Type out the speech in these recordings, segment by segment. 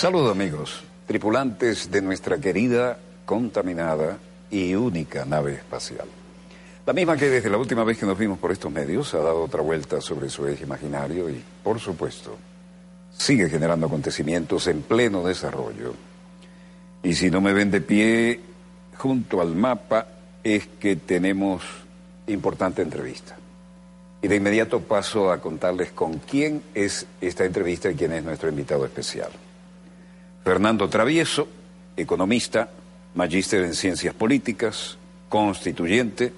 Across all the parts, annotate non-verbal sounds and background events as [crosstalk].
Saludos amigos, tripulantes de nuestra querida, contaminada y única nave espacial. La misma que desde la última vez que nos vimos por estos medios ha dado otra vuelta sobre su eje imaginario y, por supuesto, sigue generando acontecimientos en pleno desarrollo. Y si no me ven de pie junto al mapa, es que tenemos importante entrevista. Y de inmediato paso a contarles con quién es esta entrevista y quién es nuestro invitado especial. Fernando Travieso, economista, magíster en ciencias políticas, constituyente,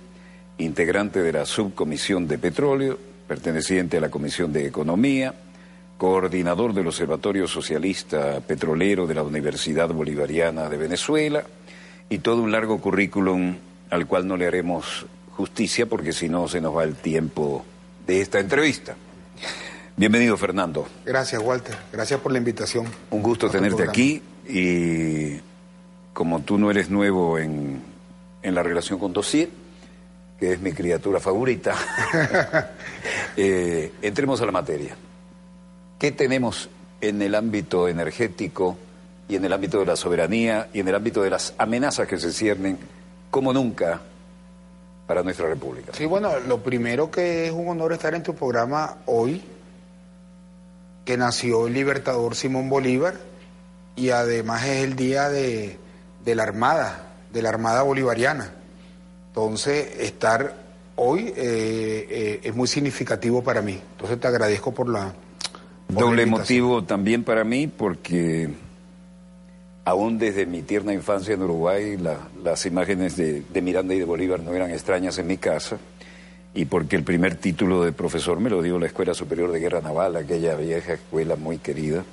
integrante de la subcomisión de petróleo, perteneciente a la comisión de economía, coordinador del Observatorio Socialista Petrolero de la Universidad Bolivariana de Venezuela y todo un largo currículum al cual no le haremos justicia porque si no se nos va el tiempo de esta entrevista. Bienvenido, Fernando. Gracias, Walter. Gracias por la invitación. Un gusto tenerte aquí y como tú no eres nuevo en, en la relación con Dossier, que es mi criatura favorita, [laughs] eh, entremos a la materia. ¿Qué tenemos en el ámbito energético y en el ámbito de la soberanía y en el ámbito de las amenazas que se ciernen como nunca para nuestra República? Sí, bueno, lo primero que es un honor estar en tu programa hoy, que nació el libertador Simón Bolívar y además es el día de, de la Armada, de la Armada Bolivariana. Entonces, estar hoy eh, eh, es muy significativo para mí. Entonces, te agradezco por la... por Doble la motivo también para mí porque aún desde mi tierna infancia en Uruguay la- las imágenes de, de Miranda y de Bolívar no eran extrañas en mi casa y porque el primer título de profesor me lo dio la Escuela Superior de Guerra Naval, aquella vieja escuela muy querida,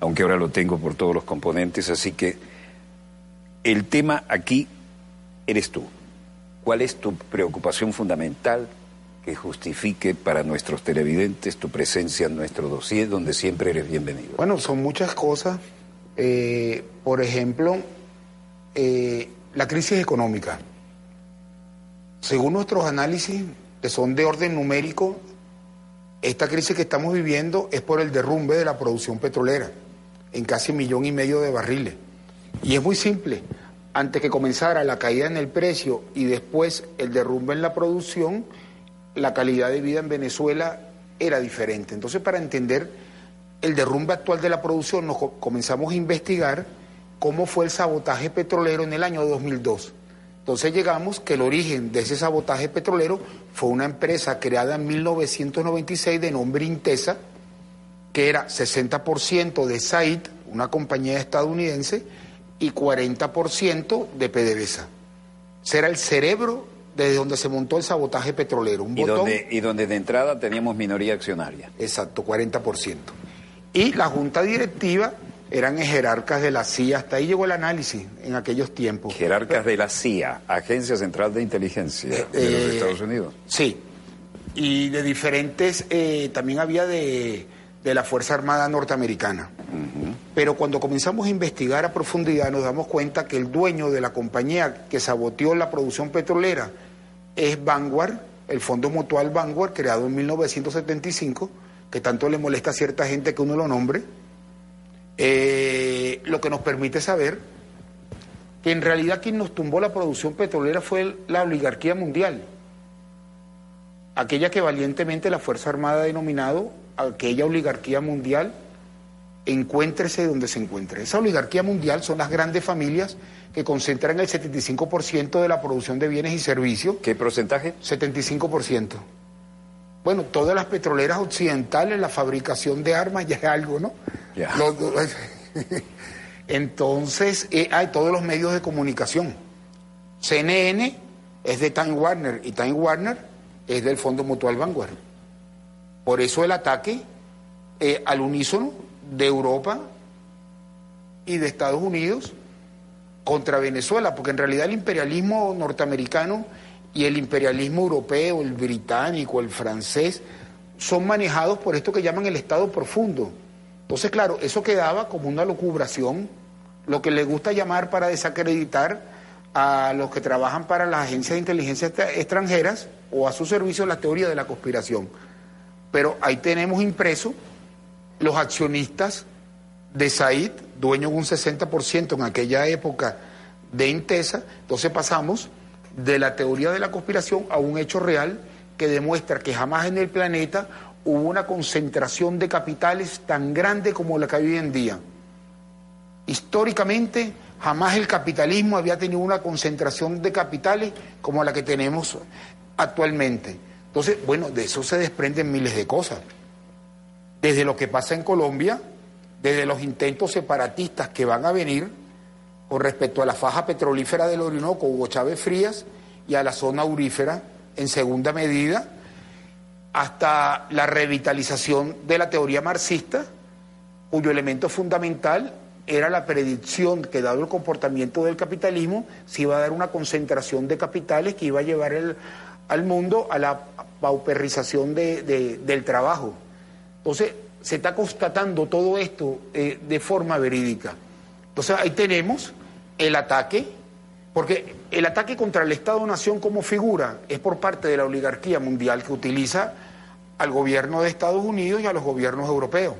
aunque ahora lo tengo por todos los componentes, así que el tema aquí eres tú. ¿Cuál es tu preocupación fundamental que justifique para nuestros televidentes tu presencia en nuestro dossier, donde siempre eres bienvenido? Bueno, son muchas cosas. Eh, por ejemplo, eh, la crisis económica. Según nuestros análisis, que son de orden numérico, esta crisis que estamos viviendo es por el derrumbe de la producción petrolera en casi millón y medio de barriles. Y es muy simple. Antes que comenzara la caída en el precio y después el derrumbe en la producción, la calidad de vida en Venezuela era diferente. Entonces, para entender el derrumbe actual de la producción, nos co- comenzamos a investigar cómo fue el sabotaje petrolero en el año 2002. Entonces llegamos que el origen de ese sabotaje petrolero fue una empresa creada en 1996 de nombre Intesa, que era 60% de Said, una compañía estadounidense, y 40% de PDVSA. Ese era el cerebro desde donde se montó el sabotaje petrolero. Un Y botón, donde, y donde de entrada teníamos minoría accionaria. exacto, 40%. Y la junta directiva eran jerarcas de la CIA, hasta ahí llegó el análisis en aquellos tiempos. Jerarcas de la CIA, Agencia Central de Inteligencia de los Eh, Estados Unidos. Sí, y de diferentes, eh, también había de, de la Fuerza Armada Norteamericana. Pero cuando comenzamos a investigar a profundidad nos damos cuenta que el dueño de la compañía que saboteó la producción petrolera es Vanguard, el Fondo Mutual Vanguard, creado en 1975, que tanto le molesta a cierta gente que uno lo nombre, eh, lo que nos permite saber que en realidad quien nos tumbó la producción petrolera fue la oligarquía mundial aquella que valientemente la Fuerza Armada ha denominado aquella oligarquía mundial, encuéntrese donde se encuentre. Esa oligarquía mundial son las grandes familias que concentran el 75% de la producción de bienes y servicios, ¿Qué porcentaje? 75%. Bueno, todas las petroleras occidentales, la fabricación de armas ya es algo, ¿no? [laughs] Entonces, eh, hay todos los medios de comunicación. CNN es de Time Warner y Time Warner es del Fondo Mutual Vanguard. Por eso el ataque eh, al unísono de Europa y de Estados Unidos contra Venezuela, porque en realidad el imperialismo norteamericano y el imperialismo europeo, el británico, el francés, son manejados por esto que llaman el Estado profundo. Entonces, claro, eso quedaba como una locubración, lo que le gusta llamar para desacreditar a los que trabajan para las agencias de inteligencia extra- extranjeras o a su servicio la teoría de la conspiración. Pero ahí tenemos impreso los accionistas de Said, dueño de un 60% en aquella época de Intesa, entonces pasamos de la teoría de la conspiración a un hecho real que demuestra que jamás en el planeta hubo una concentración de capitales tan grande como la que hay hoy en día. Históricamente, jamás el capitalismo había tenido una concentración de capitales como la que tenemos actualmente. Entonces, bueno, de eso se desprenden miles de cosas. Desde lo que pasa en Colombia, desde los intentos separatistas que van a venir con respecto a la faja petrolífera del Orinoco, Hugo Chávez Frías, y a la zona aurífera en segunda medida, hasta la revitalización de la teoría marxista, cuyo elemento fundamental era la predicción que dado el comportamiento del capitalismo, se iba a dar una concentración de capitales que iba a llevar el, al mundo a la pauperización del trabajo. Entonces, se está constatando todo esto eh, de forma verídica. Entonces, ahí tenemos el ataque, porque el ataque contra el Estado-Nación como figura es por parte de la oligarquía mundial que utiliza al gobierno de Estados Unidos y a los gobiernos europeos.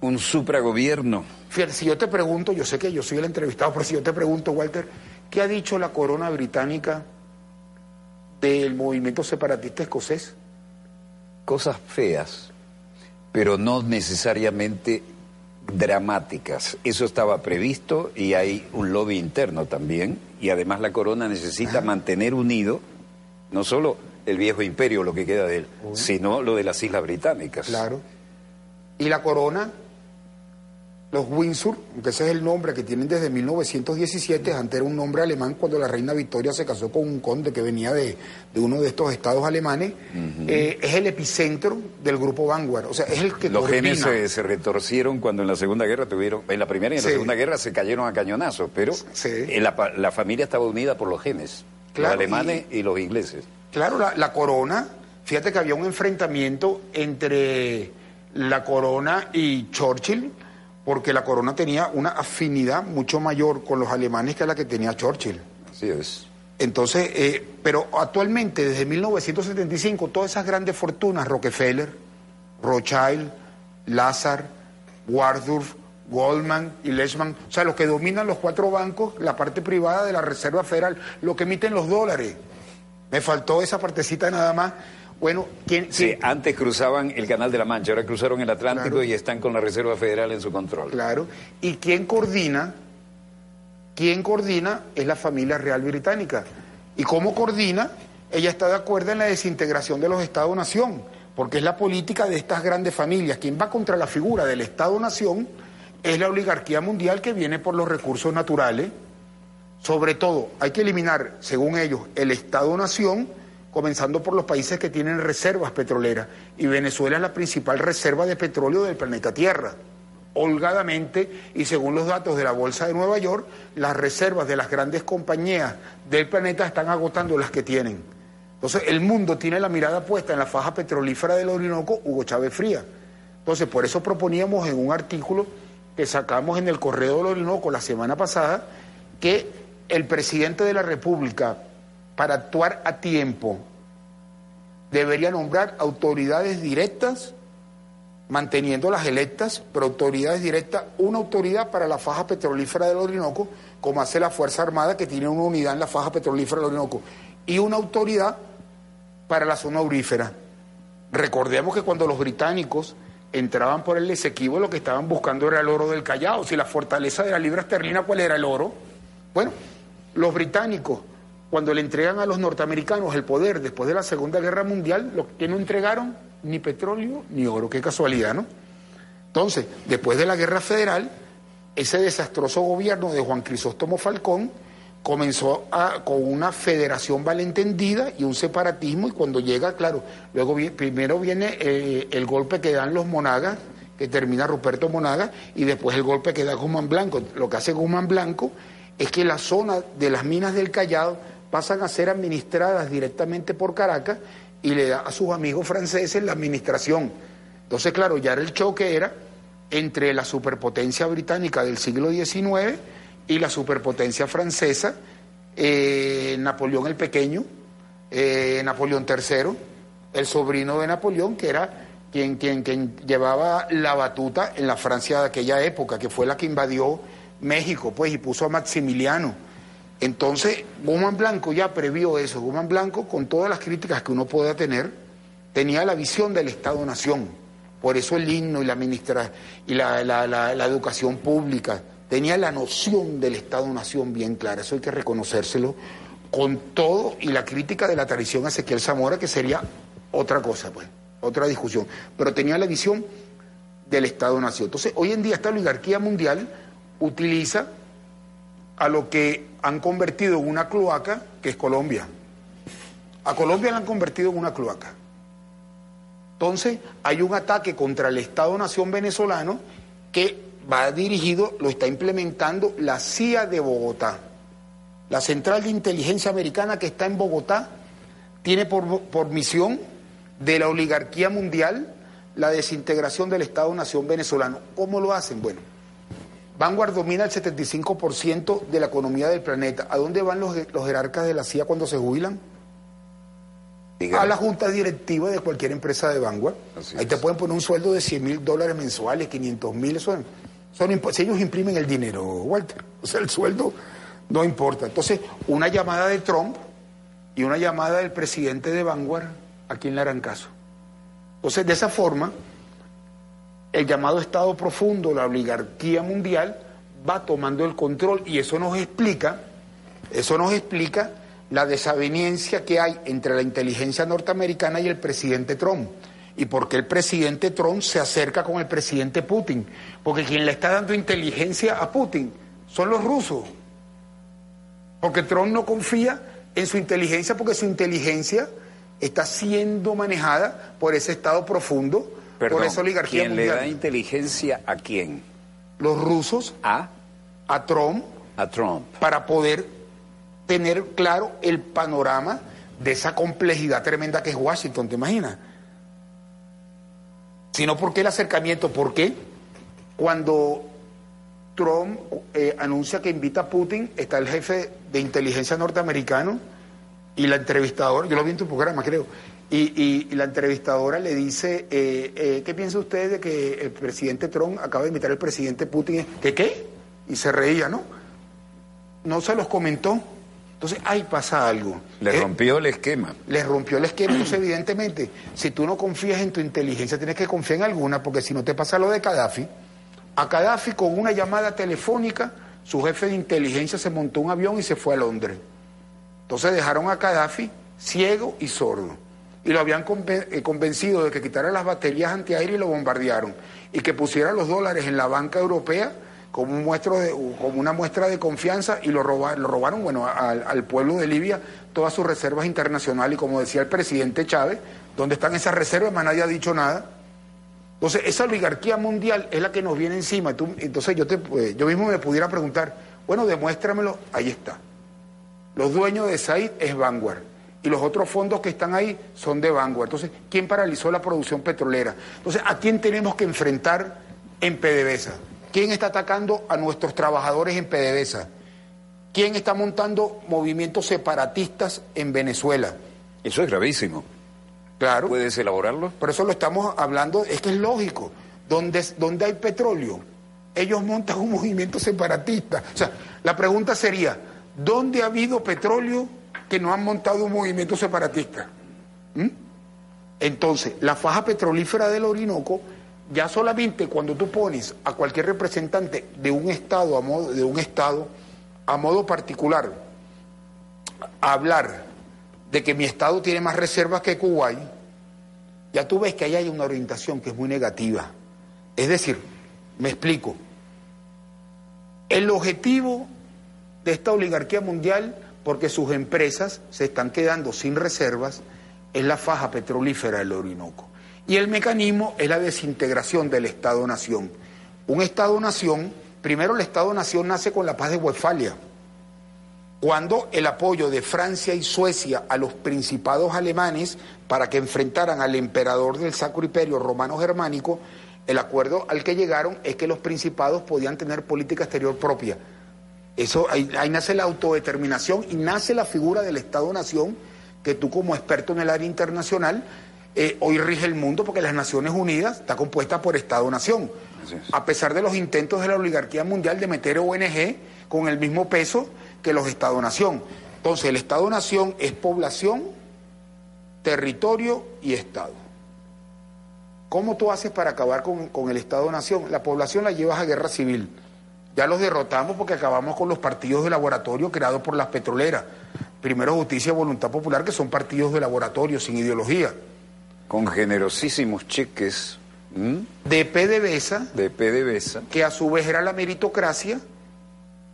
Un supragobierno. Fíjate, si yo te pregunto, yo sé que yo soy el entrevistado, pero si yo te pregunto, Walter, ¿qué ha dicho la corona británica del movimiento separatista escocés? Cosas feas, pero no necesariamente dramáticas. Eso estaba previsto y hay un lobby interno también. Y además la corona necesita mantener unido no solo el viejo imperio, lo que queda de él, sino lo de las Islas Británicas. Claro. Y la corona los Windsor, que ese es el nombre que tienen desde 1917, antes era un nombre alemán cuando la reina Victoria se casó con un conde que venía de, uno de estos estados alemanes, eh, es el epicentro del grupo Vanguard, o sea, es el que Los genes se, retorcieron cuando en la Segunda Guerra tuvieron, en la Primera y en la Segunda Guerra se cayeron a cañonazos, pero la, familia estaba unida por los genes, los alemanes y, los ingleses. Claro, la corona, fíjate que había un enfrentamiento entre la corona y Churchill, porque la corona tenía una afinidad mucho mayor con los alemanes que la que tenía Churchill. Así es. Entonces, eh, pero actualmente, desde 1975, todas esas grandes fortunas, Rockefeller, Rothschild, Lazar, Wardorf, Goldman y Lehman, o sea, los que dominan los cuatro bancos, la parte privada de la Reserva Federal, lo que emiten los dólares. Me faltó esa partecita nada más. Bueno, ¿quién, Sí, antes cruzaban el Canal de la Mancha, ahora cruzaron el Atlántico y están con la Reserva Federal en su control. Claro. ¿Y quién coordina? ¿Quién coordina? Es la familia real británica. ¿Y cómo coordina? Ella está de acuerdo en la desintegración de los Estados-nación, porque es la política de estas grandes familias. Quien va contra la figura del Estado-nación es la oligarquía mundial que viene por los recursos naturales. Sobre todo, hay que eliminar, según ellos, el Estado-nación comenzando por los países que tienen reservas petroleras. Y Venezuela es la principal reserva de petróleo del planeta Tierra. Holgadamente, y según los datos de la Bolsa de Nueva York, las reservas de las grandes compañías del planeta están agotando las que tienen. Entonces, el mundo tiene la mirada puesta en la faja petrolífera del Orinoco, Hugo Chávez Fría. Entonces, por eso proponíamos en un artículo que sacamos en el Correo del Orinoco la semana pasada que el presidente de la República para actuar a tiempo, debería nombrar autoridades directas, manteniendo las electas, pero autoridades directas, una autoridad para la faja petrolífera del Orinoco, como hace la Fuerza Armada, que tiene una unidad en la faja petrolífera del Orinoco, y una autoridad para la zona aurífera. Recordemos que cuando los británicos entraban por el Esequibo, lo que estaban buscando era el oro del Callao. Si la fortaleza de la libra esterlina, ¿cuál era el oro? Bueno, los británicos cuando le entregan a los norteamericanos el poder después de la Segunda Guerra Mundial, lo que no entregaron ni petróleo ni oro, qué casualidad, ¿no? Entonces, después de la Guerra Federal, ese desastroso gobierno de Juan Crisóstomo Falcón comenzó con una federación malentendida y un separatismo, y cuando llega, claro, luego primero viene eh, el golpe que dan los monagas, que termina Ruperto Monaga, y después el golpe que da Guzmán Blanco. Lo que hace Guzmán Blanco es que la zona de las minas del Callao pasan a ser administradas directamente por Caracas y le da a sus amigos franceses la administración. Entonces, claro, ya el choque era entre la superpotencia británica del siglo XIX y la superpotencia francesa, eh, Napoleón el Pequeño, eh, Napoleón III, el sobrino de Napoleón, que era quien, quien, quien llevaba la batuta en la Francia de aquella época, que fue la que invadió México, pues, y puso a Maximiliano. Entonces, Guzmán Blanco ya previó eso. Guzmán Blanco, con todas las críticas que uno pueda tener, tenía la visión del Estado-Nación. Por eso el himno y la, ministra, y la, la educación pública. Tenía la noción del Estado-Nación bien clara. Eso hay que reconocérselo con todo y la crítica de la tradición a Ezequiel Zamora, que sería otra cosa, pues, otra discusión. Pero tenía la visión del Estado-Nación. Entonces, hoy en día esta oligarquía mundial utiliza a lo que han convertido en una cloaca, que es Colombia. A Colombia la han convertido en una cloaca. Entonces, hay un ataque contra el Estado-Nación venezolano que va dirigido, lo está implementando la CIA de Bogotá. La Central de Inteligencia Americana que está en Bogotá tiene por, por misión de la oligarquía mundial la desintegración del Estado-Nación venezolano. ¿Cómo lo hacen? Bueno, Vanguard domina el 75% de la economía del planeta. ¿A dónde van los, los jerarcas de la CIA cuando se jubilan? A la junta directiva de cualquier empresa de Vanguard. Ahí te pueden poner un sueldo de 100 mil dólares mensuales, 500 mil, son, son, si ellos imprimen el dinero, Walter. O sea, el sueldo no importa. Entonces, una llamada de Trump y una llamada del presidente de Vanguard, ¿a quién le harán caso? Entonces, de esa forma el llamado Estado profundo, la oligarquía mundial, va tomando el control y eso nos explica, eso nos explica la desaveniencia que hay entre la inteligencia norteamericana y el presidente Trump. Y por qué el presidente Trump se acerca con el presidente Putin. Porque quien le está dando inteligencia a Putin son los rusos. Porque Trump no confía en su inteligencia porque su inteligencia está siendo manejada por ese Estado profundo por esa oligarquía ¿quién le da inteligencia a quién? Los rusos. ¿A? A Trump. A Trump. Para poder tener claro el panorama de esa complejidad tremenda que es Washington, ¿te imaginas? Sino porque el acercamiento, ¿por qué? Cuando Trump eh, anuncia que invita a Putin, está el jefe de inteligencia norteamericano y la entrevistadora, yo lo vi en tu programa, creo, y, la entrevistadora le dice, eh, eh, ¿qué piensa usted de que el presidente Trump acaba de invitar al presidente Putin? ¿Qué qué? Y se reía, ¿no? No se los comentó. Entonces, ahí pasa algo. Le eh, rompió el esquema. Le rompió el esquema. Entonces, evidentemente, si tú no confías en tu inteligencia, tienes que confiar en alguna, porque si no te pasa lo de Gaddafi, a Gaddafi con una llamada telefónica, su jefe de inteligencia se montó un avión y se fue a Londres. Entonces dejaron a Gaddafi ciego y sordo y lo habían eh, convencido de que quitara las baterías antiaéreas y lo bombardearon y que pusiera los dólares en la banca europea como, un de, como una muestra de confianza y lo robaron, bueno, al, pueblo de Libia todas sus reservas internacionales y como decía el presidente Chávez, ¿dónde están esas reservas? nadie ha dicho nada. Entonces, esa oligarquía mundial es la que nos viene encima. entonces, yo, te, pues, yo mismo me pudiera preguntar, bueno, demuéstramelo, ahí está. Los dueños de Said es Vanguard y los otros fondos que están ahí son de Vanguard. Entonces, ¿quién paralizó la producción petrolera? Entonces, ¿a quién tenemos que enfrentar en PDVSA? ¿Quién está atacando a nuestros trabajadores en PDVSA? ¿Quién está montando movimientos separatistas en Venezuela? Eso es gravísimo. Claro. ¿Puedes elaborarlo? Por eso lo estamos hablando, es que es lógico. Donde, donde hay petróleo, ellos montan un movimiento separatista. O sea, la pregunta sería, ¿dónde ha habido petróleo? que no han montado un movimiento separatista. ¿Mm? Entonces, la faja petrolífera del Orinoco, ya solamente cuando tú pones a cualquier representante de un estado a modo, de un estado a modo particular a hablar de que mi estado tiene más reservas que Kuwait, ya tú ves que ahí hay una orientación que es muy negativa. Es decir, me explico. El objetivo de esta oligarquía mundial porque sus empresas se están quedando sin reservas en la faja petrolífera del Orinoco. Y el mecanismo es la desintegración del Estado-Nación. Un Estado-Nación, primero el Estado-Nación nace con la paz de Westfalia, cuando el apoyo de Francia y Suecia a los principados alemanes para que enfrentaran al emperador del Sacro Imperio Romano Germánico, el acuerdo al que llegaron es que los principados podían tener política exterior propia eso, ahí, nace la autodeterminación y nace la figura del Estado-Nación que tú como experto en el área internacional eh, hoy rige el mundo porque las Naciones Unidas está compuesta por Estado-Nación. A pesar de los intentos de la oligarquía mundial de meter ONG con el mismo peso que los Estado-Nación. Entonces, el Estado-Nación es población, territorio y Estado. ¿Cómo tú haces para acabar con, con el Estado-Nación? La población la llevas a guerra civil. Ya los derrotamos porque acabamos con los partidos de laboratorio creados por las petroleras. Primero Justicia y Voluntad Popular, que son partidos de laboratorio sin ideología. Con generosísimos cheques. De PDVSA. De PDVSA. Que a su vez era la meritocracia.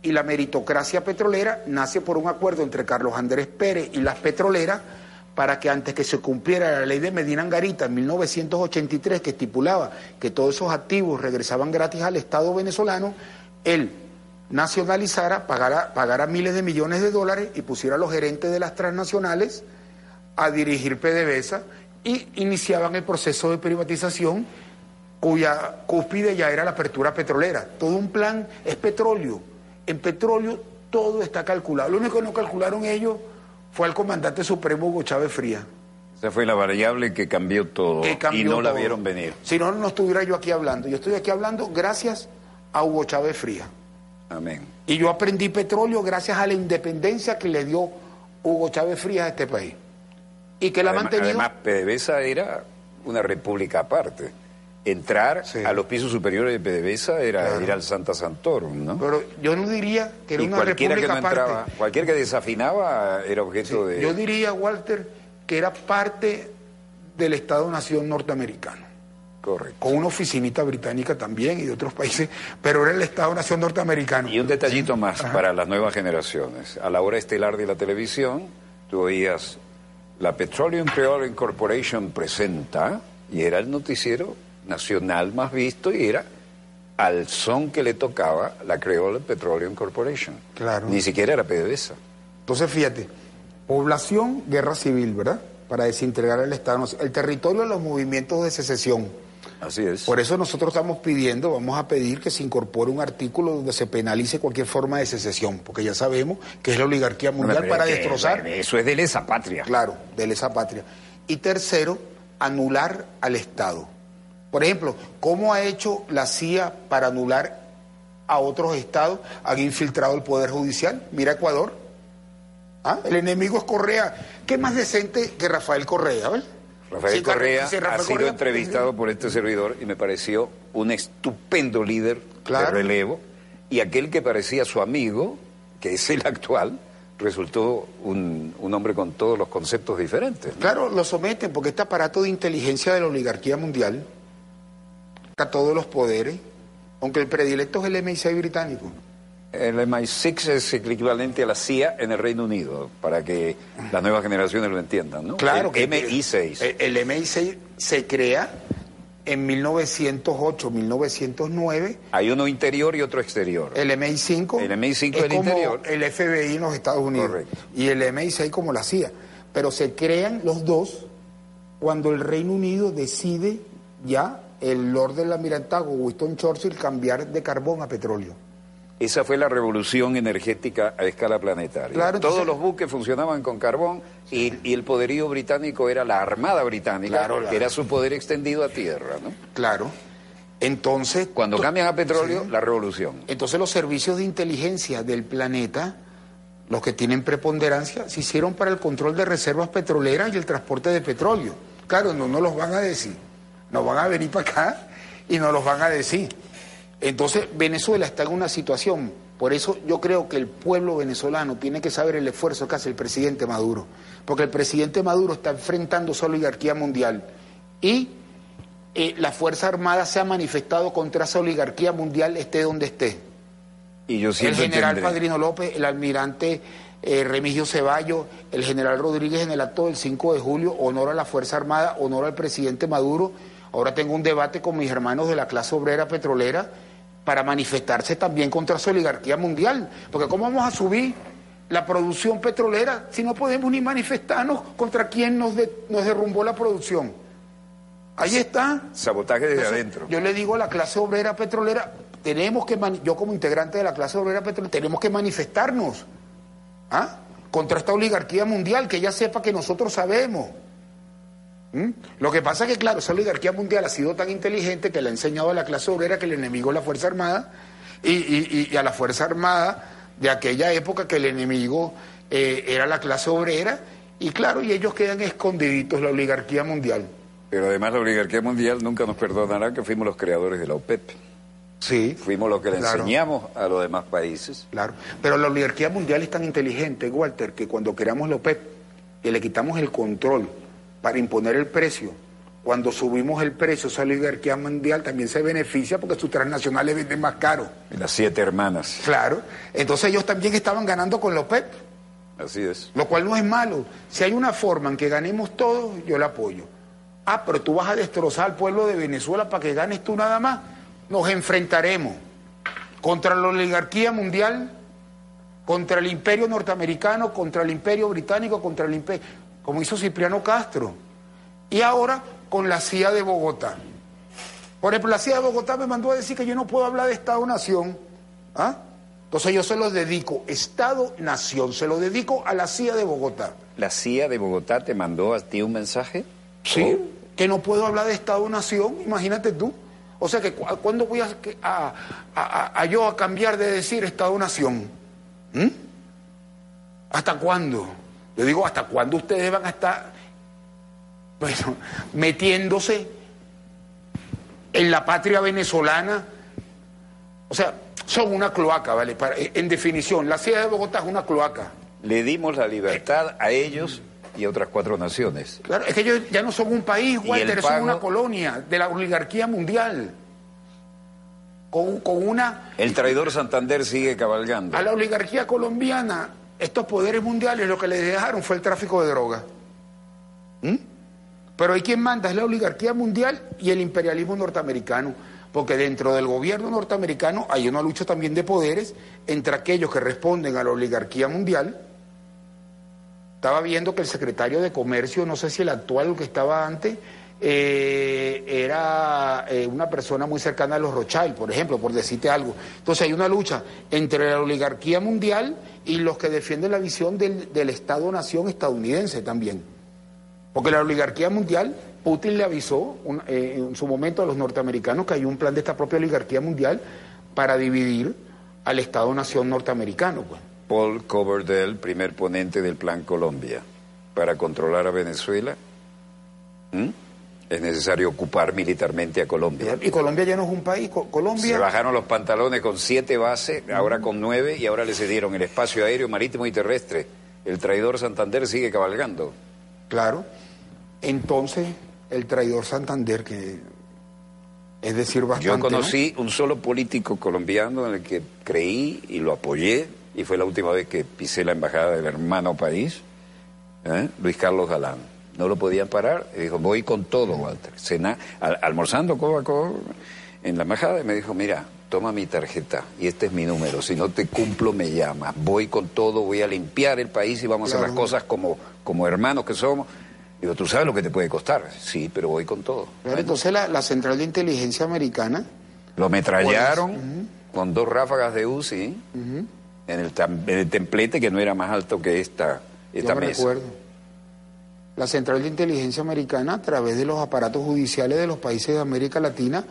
Y la meritocracia petrolera nace por un acuerdo entre Carlos Andrés Pérez y las petroleras para que antes que se cumpliera la ley de Medina Angarita en 1983 que estipulaba que todos esos activos regresaban gratis al Estado venezolano, él nacionalizara, pagara, pagara miles de millones de dólares y pusiera a los gerentes de las transnacionales a dirigir PDVSA y iniciaban el proceso de privatización cuya cúspide ya era la apertura petrolera. Todo un plan es petróleo. En petróleo todo está calculado. Lo único que no calcularon ellos fue al comandante supremo Hugo Chávez Fría. Esa fue la variable que cambió todo y no la vieron venir. Si no, no estuviera yo aquí hablando. Yo estoy aquí hablando gracias a Hugo Chávez Fría. Amén. Y yo aprendí petróleo gracias a la independencia que le dio Hugo Chávez Frías a este país. Y que la además, mantenido. Además, PDVSA era una república aparte. Entrar a los pisos superiores de PDVSA era ir al Santa Santorum, ¿no? Pero yo no diría que era y una cualquiera república que no aparte. entraba, cualquiera que desafinaba era objeto de. Yo diría, Walter, que era parte del Estado-Nación norteamericano. Correcto. Con una oficinita británica también y de otros países, pero era el Estado-Nación norteamericano. Y un detallito más para las nuevas generaciones. A la hora estelar de la televisión, tú oías la Petroleum Creole Incorporation presenta, y era el noticiero nacional más visto, y era al son que le tocaba la Creole Petroleum Corporation. Claro. Ni siquiera era PDVSA. Entonces, fíjate, población, guerra civil, ¿verdad? Para desintegrar el Estado. El territorio de los movimientos de secesión. Así es. Por eso nosotros estamos pidiendo, vamos a pedir que se incorpore un artículo donde se penalice cualquier forma de secesión, porque ya sabemos que es la oligarquía mundial para que- destrozar. Eso es de lesa patria. Claro, de lesa patria. Y tercero, anular al Estado. Por ejemplo, ¿cómo ha hecho la CIA para anular a otros estados? Han infiltrado el Poder Judicial. Mira Ecuador. ¿Ah? El enemigo es Correa. ¿Qué más decente que Rafael Correa? ¿ves? Rafael Sí, Correa sí, ha sido Correa- entrevistado por este servidor y me pareció un estupendo líder Claro. de relevo. Y aquel que parecía su amigo, que es el actual, resultó un, un hombre con todos los conceptos diferentes. ¿no? Claro, lo someten porque este aparato de inteligencia de la oligarquía mundial a todos los poderes, aunque el predilecto es el MI6 británico. El MI6 es equivalente a la CIA en el Reino Unido, para que las nuevas generaciones lo entiendan, ¿no? Claro el que MI6. El, el MI6 se crea en 1908, 1909. Hay uno interior y otro exterior. El MI5 El MI5 es el como interior. el FBI en los Estados Unidos Correcto. y el MI6 como la CIA. Pero se crean los dos cuando el Reino Unido decide ya el Lord del Almirantazgo Winston Churchill cambiar de carbón a petróleo. Esa fue la revolución energética a escala planetaria. Claro, entonces- Todos los buques funcionaban con carbón y, y el poderío británico era la Armada Británica, Claro, la- que era su poder extendido a tierra. ¿no? Claro. Entonces, Cuando cambian a petróleo, Sí. la revolución. Entonces los servicios de inteligencia del planeta, los que tienen preponderancia, se hicieron para el control de reservas petroleras y el transporte de petróleo. Claro, no nos los van a decir. Nos van a venir para acá y nos los van a decir. Entonces Venezuela está en una situación, por eso yo creo que el pueblo venezolano tiene que saber el esfuerzo que hace el presidente Maduro, porque el presidente Maduro está enfrentando su oligarquía mundial. Y eh, la Fuerza Armada se ha manifestado contra esa oligarquía mundial esté donde esté. Y yo El general Padrino López, el almirante eh, Remigio Ceballos, el general Rodríguez en el acto del 5 de julio, honor a la Fuerza Armada, honor al presidente Maduro. Ahora tengo un debate con mis hermanos de la clase obrera petrolera para manifestarse también contra su oligarquía mundial. Porque ¿cómo vamos a subir la producción petrolera si no podemos ni manifestarnos contra quien nos, de- nos derrumbó la producción? Ahí está. Sabotaje desde Entonces, adentro. Yo le digo a la clase obrera petrolera, tenemos que, yo como integrante de la clase obrera petrolera, tenemos que manifestarnos ¿ah? contra esta oligarquía mundial, que ella sepa que nosotros sabemos. ¿Mm? Lo que pasa es que, claro, esa oligarquía mundial ha sido tan inteligente que le ha enseñado a la clase obrera que el enemigo es la Fuerza Armada y, a la Fuerza Armada de aquella época que el enemigo eh, era la clase obrera y, claro, y ellos quedan escondiditos, la oligarquía mundial. Pero además la oligarquía mundial nunca nos perdonará que fuimos los creadores de la OPEP. Sí. Fuimos los que le enseñamos a los demás países. Claro. Pero la oligarquía mundial es tan inteligente, Walter, que cuando creamos la OPEP y le quitamos el control para imponer el precio. Cuando subimos el precio, esa oligarquía mundial también se beneficia porque sus transnacionales venden más caro. Las siete hermanas. Claro. Entonces ellos también estaban ganando con la OPEP. Así es. Lo cual no es malo. Si hay una forma en que ganemos todos, yo la apoyo. Ah, pero tú vas a destrozar al pueblo de Venezuela para que ganes tú nada más. Nos enfrentaremos contra la oligarquía mundial, contra el imperio norteamericano, contra el imperio británico, contra el imperio como hizo Cipriano Castro. Y ahora con la CIA de Bogotá. Por ejemplo, la CIA de Bogotá me mandó a decir que yo no puedo hablar de Estado-Nación. ¿Ah? Entonces yo se los dedico, Estado-Nación, se lo dedico a la CIA de Bogotá. ¿La CIA de Bogotá te mandó a ti un mensaje? Sí, que no puedo hablar de Estado-Nación, imagínate tú. O sea que ¿cuándo voy a, yo a cambiar de decir Estado-Nación? ¿Mm? ¿Hasta cuándo? Yo digo, ¿hasta cuándo ustedes van a estar bueno, metiéndose en la patria venezolana? O sea, son una cloaca, ¿vale? en definición, la ciudad de Bogotá es una cloaca. Le dimos la libertad a ellos y a otras cuatro naciones. Claro, es que ellos ya no son un país, Walter, son una colonia de la oligarquía mundial. Con, con, una... El traidor Santander sigue cabalgando. A la oligarquía colombiana estos poderes mundiales lo que les dejaron fue el tráfico de drogas. ¿Mm? Pero hay quien manda es la oligarquía mundial y el imperialismo norteamericano, porque dentro del gobierno norteamericano hay una lucha también de poderes entre aquellos que responden a la oligarquía mundial. Estaba viendo que el secretario de Comercio, no sé si el actual o que estaba antes, eh, era eh, una persona muy cercana a los Rothschild, por ejemplo, por decirte algo. Entonces hay una lucha entre la oligarquía mundial y los que defienden la visión del, del Estado-nación estadounidense también. Porque la oligarquía mundial, Putin le avisó eh, en su momento a los norteamericanos que hay un plan de esta propia oligarquía mundial para dividir al Estado-nación norteamericano. Pues. Paul Coverdell, primer ponente del Plan Colombia, para controlar a Venezuela es necesario ocupar militarmente a Colombia. Y Colombia ya no es un país. Colombia. Se bajaron los pantalones con siete bases, ahora con nueve, y ahora le cedieron el espacio aéreo, marítimo y terrestre. El traidor Santander sigue cabalgando. Claro. Entonces, el traidor Santander, que es decir, bastante. Yo conocí un solo político colombiano en el que creí y lo apoyé, y fue la última vez que pisé la embajada del hermano país, ¿eh? Luis Carlos Galán no lo podían parar. Y dijo, voy con todo, Walter. Cena, almorzando coba en la embajada y me dijo, mira, toma mi tarjeta y este es mi número. Si no te cumplo, me llamas. Voy con todo, voy a limpiar el país y vamos a hacer las cosas como, como hermanos que somos. Digo, ¿tú sabes lo que te puede costar? Sí, pero voy con todo. entonces la, Central de Inteligencia Americana... Lo metrallaron pues, con dos ráfagas de UCI en, el, templete que no era más alto que esta, esta mesa. Recuerdo. La Central de Inteligencia Americana, a través de los aparatos judiciales de los países de América Latina,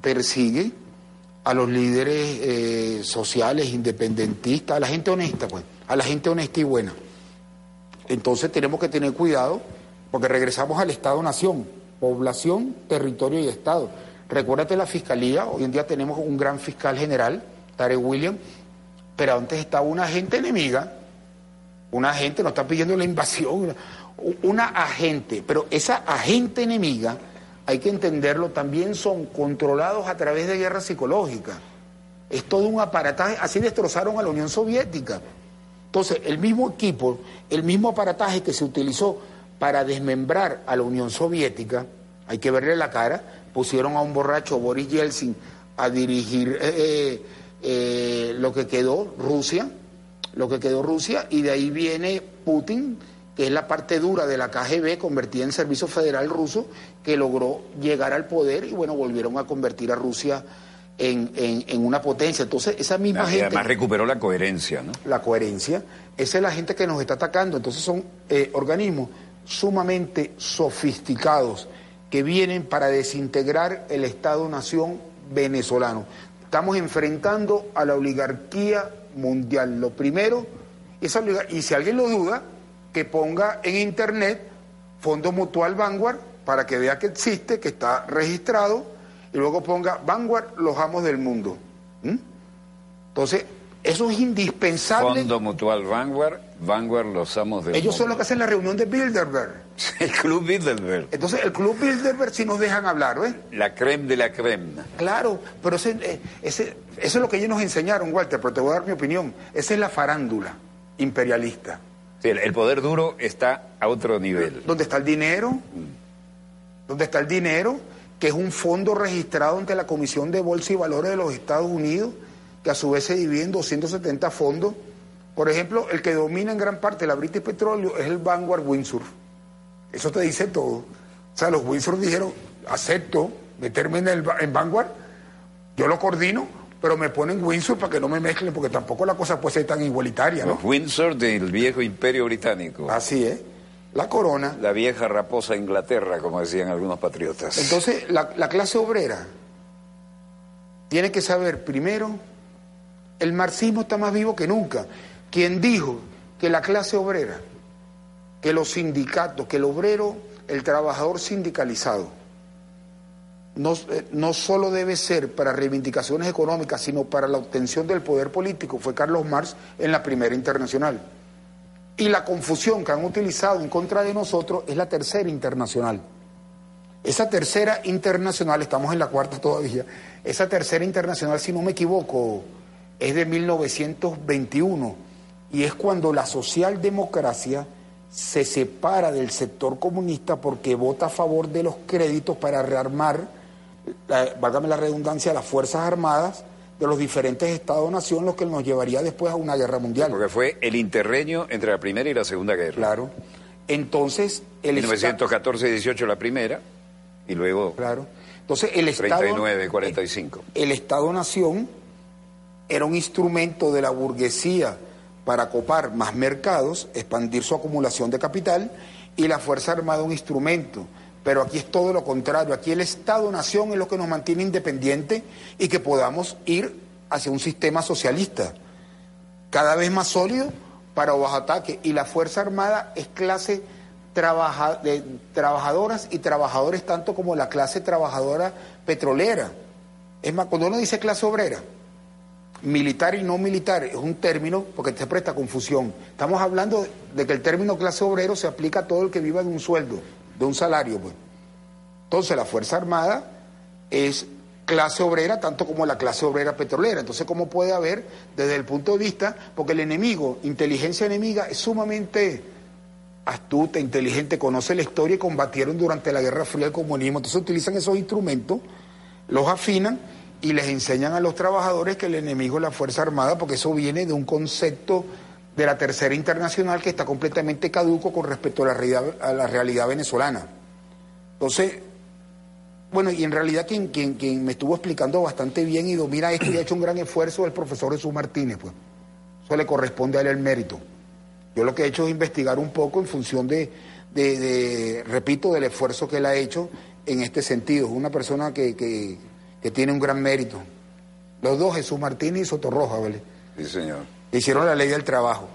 persigue a los líderes eh, sociales, independentistas, a la gente honesta, pues, a la gente honesta y buena. Entonces tenemos que tener cuidado porque regresamos al Estado-Nación, población, territorio y Estado. Recuérdate la Fiscalía, hoy en día tenemos un gran fiscal general, Tarek William, pero antes estaba una gente enemiga, una gente, nos está pidiendo la invasión, una agente, pero esa agente enemiga, hay que entenderlo, también son controlados a través de guerra psicológica. Es todo un aparataje, así destrozaron a la Unión Soviética. Entonces, el mismo equipo, el mismo aparataje que se utilizó para desmembrar a la Unión Soviética, hay que verle la cara, pusieron a un borracho Boris Yeltsin a dirigir eh, eh, eh, lo que quedó Rusia, lo que quedó Rusia, y de ahí viene Putin que es la parte dura de la KGB convertida en servicio federal ruso, que logró llegar al poder y bueno, volvieron a convertir a Rusia en, en, una potencia. Entonces, esa misma gente... Además recuperó la coherencia, ¿no? La coherencia. Esa es la gente que nos está atacando. Entonces son eh, organismos sumamente sofisticados que vienen para desintegrar el Estado-nación venezolano. Estamos enfrentando a la oligarquía mundial. Lo primero, esa y si alguien lo duda, que ponga en internet Fondo Mutual Vanguard para que vea que existe, que está registrado, y luego ponga Vanguard, los amos del mundo. ¿Mm? Entonces, eso es indispensable. Fondo Mutual Vanguard, Vanguard, los amos del mundo. Ellos son los que hacen la reunión de Bilderberg. [laughs] El Club Bilderberg. Entonces, el Club Bilderberg sí nos dejan hablar, ¿ves? La creme de la creme. Claro, pero eh, ese, eso es lo que ellos nos enseñaron, Walter, pero te voy a dar mi opinión. Esa es la farándula imperialista. El poder duro está a otro nivel. ¿Dónde está el dinero? ¿Dónde está el dinero? Que es un fondo registrado ante la Comisión de Bolsa y Valores de los Estados Unidos, que a su vez se divide en 270 fondos. Por ejemplo, el que domina en gran parte la British Petroleum es el Vanguard Windsor. Eso te dice todo. O sea, los Windsor dijeron, acepto meterme en, el, en Vanguard, yo lo coordino, pero me ponen Windsor para que no me mezclen, porque tampoco la cosa puede ser tan igualitaria, ¿no? Los Windsor del viejo imperio británico. Así es. La corona. La vieja raposa Inglaterra, como decían algunos patriotas. Entonces, la, la clase obrera tiene que saber primero, el marxismo está más vivo que nunca. Quien dijo que la clase obrera que los sindicatos, que el obrero, el trabajador sindicalizado, no, eh, no, solo debe ser para reivindicaciones económicas, sino para la obtención del poder político, fue Carlos Marx en la primera internacional. Y la confusión que han utilizado en contra de nosotros es la tercera internacional. Esa tercera internacional, estamos en la cuarta todavía, esa tercera internacional, si no me equivoco, es de 1921 y es cuando la socialdemocracia se separa del sector comunista porque vota a favor de los créditos para rearmar, válgame la redundancia, las Fuerzas Armadas de los diferentes Estados-nación, lo que nos llevaría después a una guerra mundial. Porque fue el interreño entre la Primera y la Segunda Guerra. Claro. Entonces... El 1914 y 18 la primera, y luego... Claro. Entonces el Estado... 39 45. El Estado-nación era un instrumento de la burguesía para copar más mercados, expandir su acumulación de capital y la Fuerza Armada un instrumento. Pero aquí es todo lo contrario, aquí el Estado-Nación es lo que nos mantiene independiente y que podamos ir hacia un sistema socialista cada vez más sólido para bajo ataque. Y la Fuerza Armada es clase de trabajadoras y trabajadores tanto como la clase trabajadora petrolera. Es más, cuando uno dice clase obrera, militar y no militar es un término porque te presta confusión. Estamos hablando de que el término clase obrero se aplica a todo el que viva de un sueldo, de un salario. Pues. Entonces la Fuerza Armada es clase obrera tanto como la clase obrera petrolera. Entonces, ¿cómo puede haber desde el punto de vista? Porque el enemigo, inteligencia enemiga, es sumamente astuta, inteligente, conoce la historia y combatieron durante la Guerra Fría el comunismo. Entonces utilizan esos instrumentos, los afinan y les enseñan a los trabajadores que el enemigo es la Fuerza Armada, porque eso viene de un concepto de la Tercera Internacional que está completamente caduco con respecto a la realidad, la realidad venezolana. Entonces, bueno, y en realidad quien, quien, quien, me estuvo explicando bastante bien y domina esto y ha hecho un gran esfuerzo es el profesor Jesús Martínez, pues. Eso le corresponde a él el mérito. Yo lo que he hecho es investigar un poco en función de, de, repito, del esfuerzo que él ha hecho en este sentido. Es una persona que, que que tiene un gran mérito. Los dos, Jesús Martínez y Sotorroja, ¿vale? Sí, señor. Hicieron la ley del trabajo.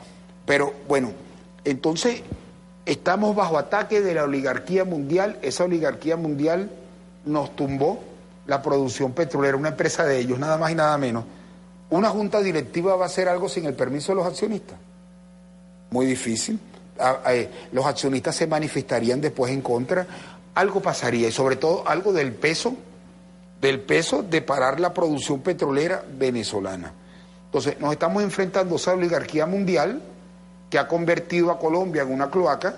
Pero bueno, entonces estamos bajo ataque de la oligarquía mundial. Esa oligarquía mundial nos tumbó la producción petrolera, una empresa de ellos, nada más y nada menos. ¿Una junta directiva va a hacer algo sin el permiso de los accionistas? Muy difícil. Ah, eh, los accionistas se manifestarían después en contra. Algo pasaría y sobre todo algo del peso del peso de parar la producción petrolera venezolana. Entonces, nos estamos enfrentando a esa oligarquía mundial que ha convertido a Colombia en una cloaca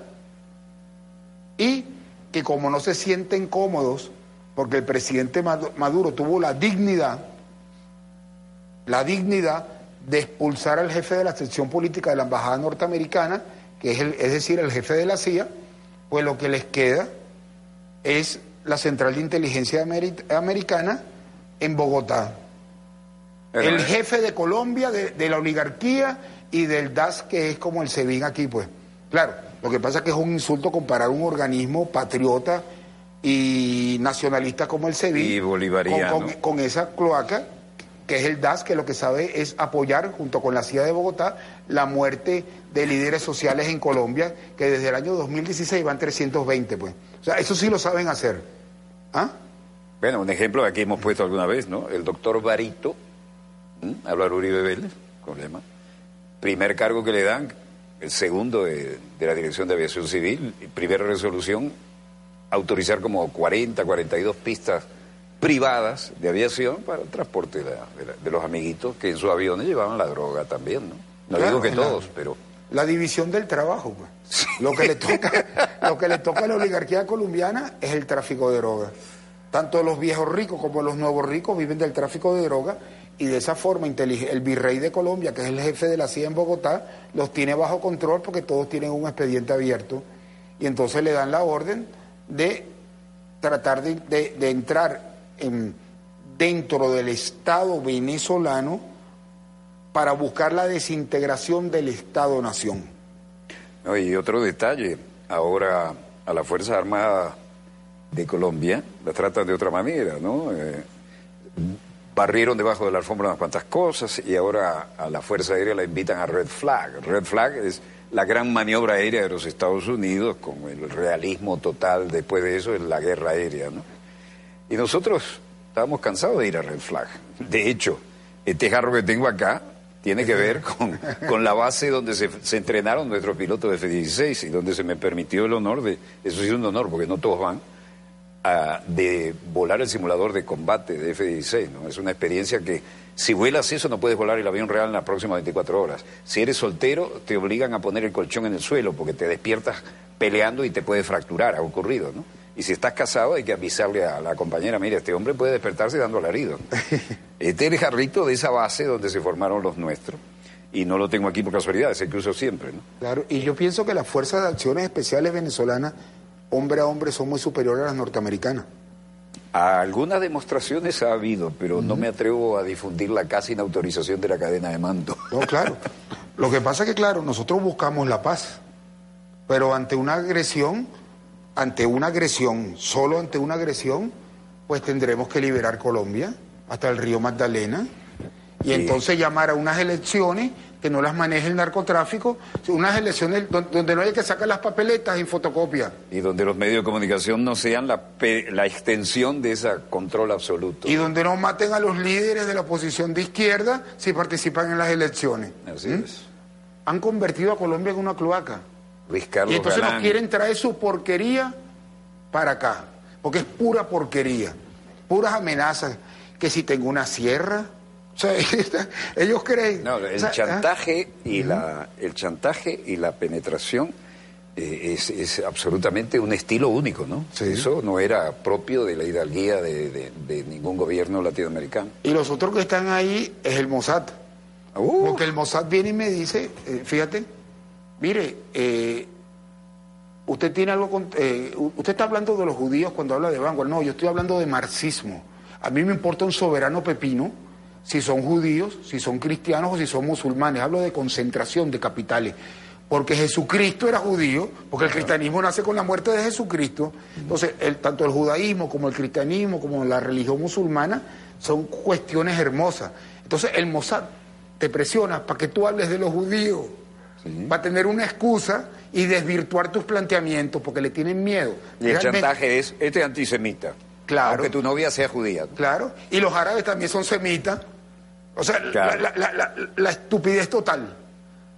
y que como no se sienten cómodos, porque el presidente Maduro tuvo la dignidad, la dignidad de expulsar al jefe de la sección política de la Embajada Norteamericana, que es, el, es decir, el jefe de la CIA, pues lo que les queda es la Central de Inteligencia Americana en Bogotá. El jefe de Colombia, de, la oligarquía y del DAS, que es como el SEBIN aquí, pues. Claro, Lo que pasa es que es un insulto comparar un organismo patriota y nacionalista como el SEBI Y bolivariano. con, con- con esa cloaca que es el DAS, que lo que sabe es apoyar, junto con la CIA de Bogotá, la muerte de líderes sociales en Colombia, que desde el año 2016 van 320, pues. O sea, eso sí lo saben hacer. ¿Ah? Bueno, un ejemplo aquí hemos puesto alguna vez, ¿no? El doctor Barito, ¿m? Álvaro Uribe Vélez, con lema. Primer cargo que le dan, el segundo de, de la Dirección de Aviación Civil, primera resolución, autorizar como 40, 42 pistas privadas de aviación para el transporte de, la- de la- de los amiguitos que en sus aviones llevaban la droga también, ¿no? No Claro, digo que la- todos, pero... La división del trabajo, pues. Lo que le toca, [laughs] lo que le toca a la oligarquía colombiana es el tráfico de drogas. Tanto los viejos ricos como los nuevos ricos viven del tráfico de drogas y de esa forma el virrey de Colombia, que es el jefe de la CIA en Bogotá, los tiene bajo control porque todos tienen un expediente abierto y entonces le dan la orden de tratar de, de- entrar en- dentro del Estado venezolano para buscar la desintegración del Estado-nación. No, y otro detalle, ahora a las Fuerzas Armadas de Colombia la tratan de otra manera, ¿no? Eh, barrieron debajo de la alfombra unas cuantas cosas y ahora a la Fuerza Aérea la invitan a Red Flag. Red Flag es la gran maniobra aérea de los Estados Unidos con el realismo total después de eso es la guerra aérea, ¿no? Y nosotros estábamos cansados de ir a Red Flag. De hecho, este jarro que tengo acá tiene que ver con, con la base donde se, entrenaron nuestros pilotos de F-16 y donde se me permitió el honor de, eso sí es un honor porque no todos van, a- de volar el simulador de combate de F-16. ¿no? Es una experiencia que si vuelas eso no puedes volar el avión real en las próximas 24 horas. Si eres soltero te obligan a poner el colchón en el suelo porque te despiertas peleando y te puede fracturar, ha ocurrido. ¿no? Y si estás casado hay que avisarle a la compañera, mira, este hombre puede despertarse dando alarido. [laughs] Este es el jarrito de esa base donde se formaron los nuestros. Y no lo tengo aquí por casualidad, es el que uso siempre. ¿no? Claro, y yo pienso que las fuerzas de acciones especiales venezolanas, hombre a hombre, son muy superiores a las norteamericanas. Algunas demostraciones ha habido, pero no me atrevo a difundirla casi sin autorización de la cadena de mando. No, claro. Lo que pasa es que, claro, nosotros buscamos la paz, pero ante una agresión, ante una agresión, solo ante una agresión, pues tendremos que liberar Colombia hasta el río Magdalena y Sí. entonces llamar a unas elecciones que no las maneje el narcotráfico, unas elecciones don- donde no haya que sacar las papeletas en fotocopia Y donde los medios de comunicación no sean la, extensión de ese control absoluto. y donde no maten a los líderes de la oposición de izquierda si participan en las elecciones. Así es. Han convertido a Colombia en una cloaca. Luis Carlos Y entonces Galán. nos quieren traer su porquería para acá, porque es pura porquería, puras amenazas, que si tengo una sierra, sea, [laughs] ellos creen... No, o el sea, chantaje y la el chantaje y la penetración eh, es, es absolutamente un estilo único, ¿no? Sí. Eso no era propio de la hidalguía de, de- de ningún gobierno latinoamericano. Y los otros que están ahí es el Mossad, Uh, porque el Mossad viene y me dice, eh, fíjate, mire, eh, usted tiene algo con... eh, usted está hablando de los judíos cuando habla de Vanguard, no, yo estoy hablando de marxismo. A mí me importa un soberano pepino si son judíos, si son cristianos o si son musulmanes. Hablo de concentración de capitales. Porque Jesucristo era judío, porque el cristianismo nace con la muerte de Jesucristo. Entonces, el- tanto el judaísmo como el cristianismo, como la religión musulmana, son cuestiones hermosas. Entonces, el Mossad te presiona para que tú hables de los judíos, para tener una excusa y desvirtuar tus planteamientos, porque le tienen miedo. y el Realmente- chantaje es, este es antisemita. Claro. Aunque tu novia sea judía. Claro, y los árabes también son semitas. O sea, la- Claro. la, la- la- la estupidez total.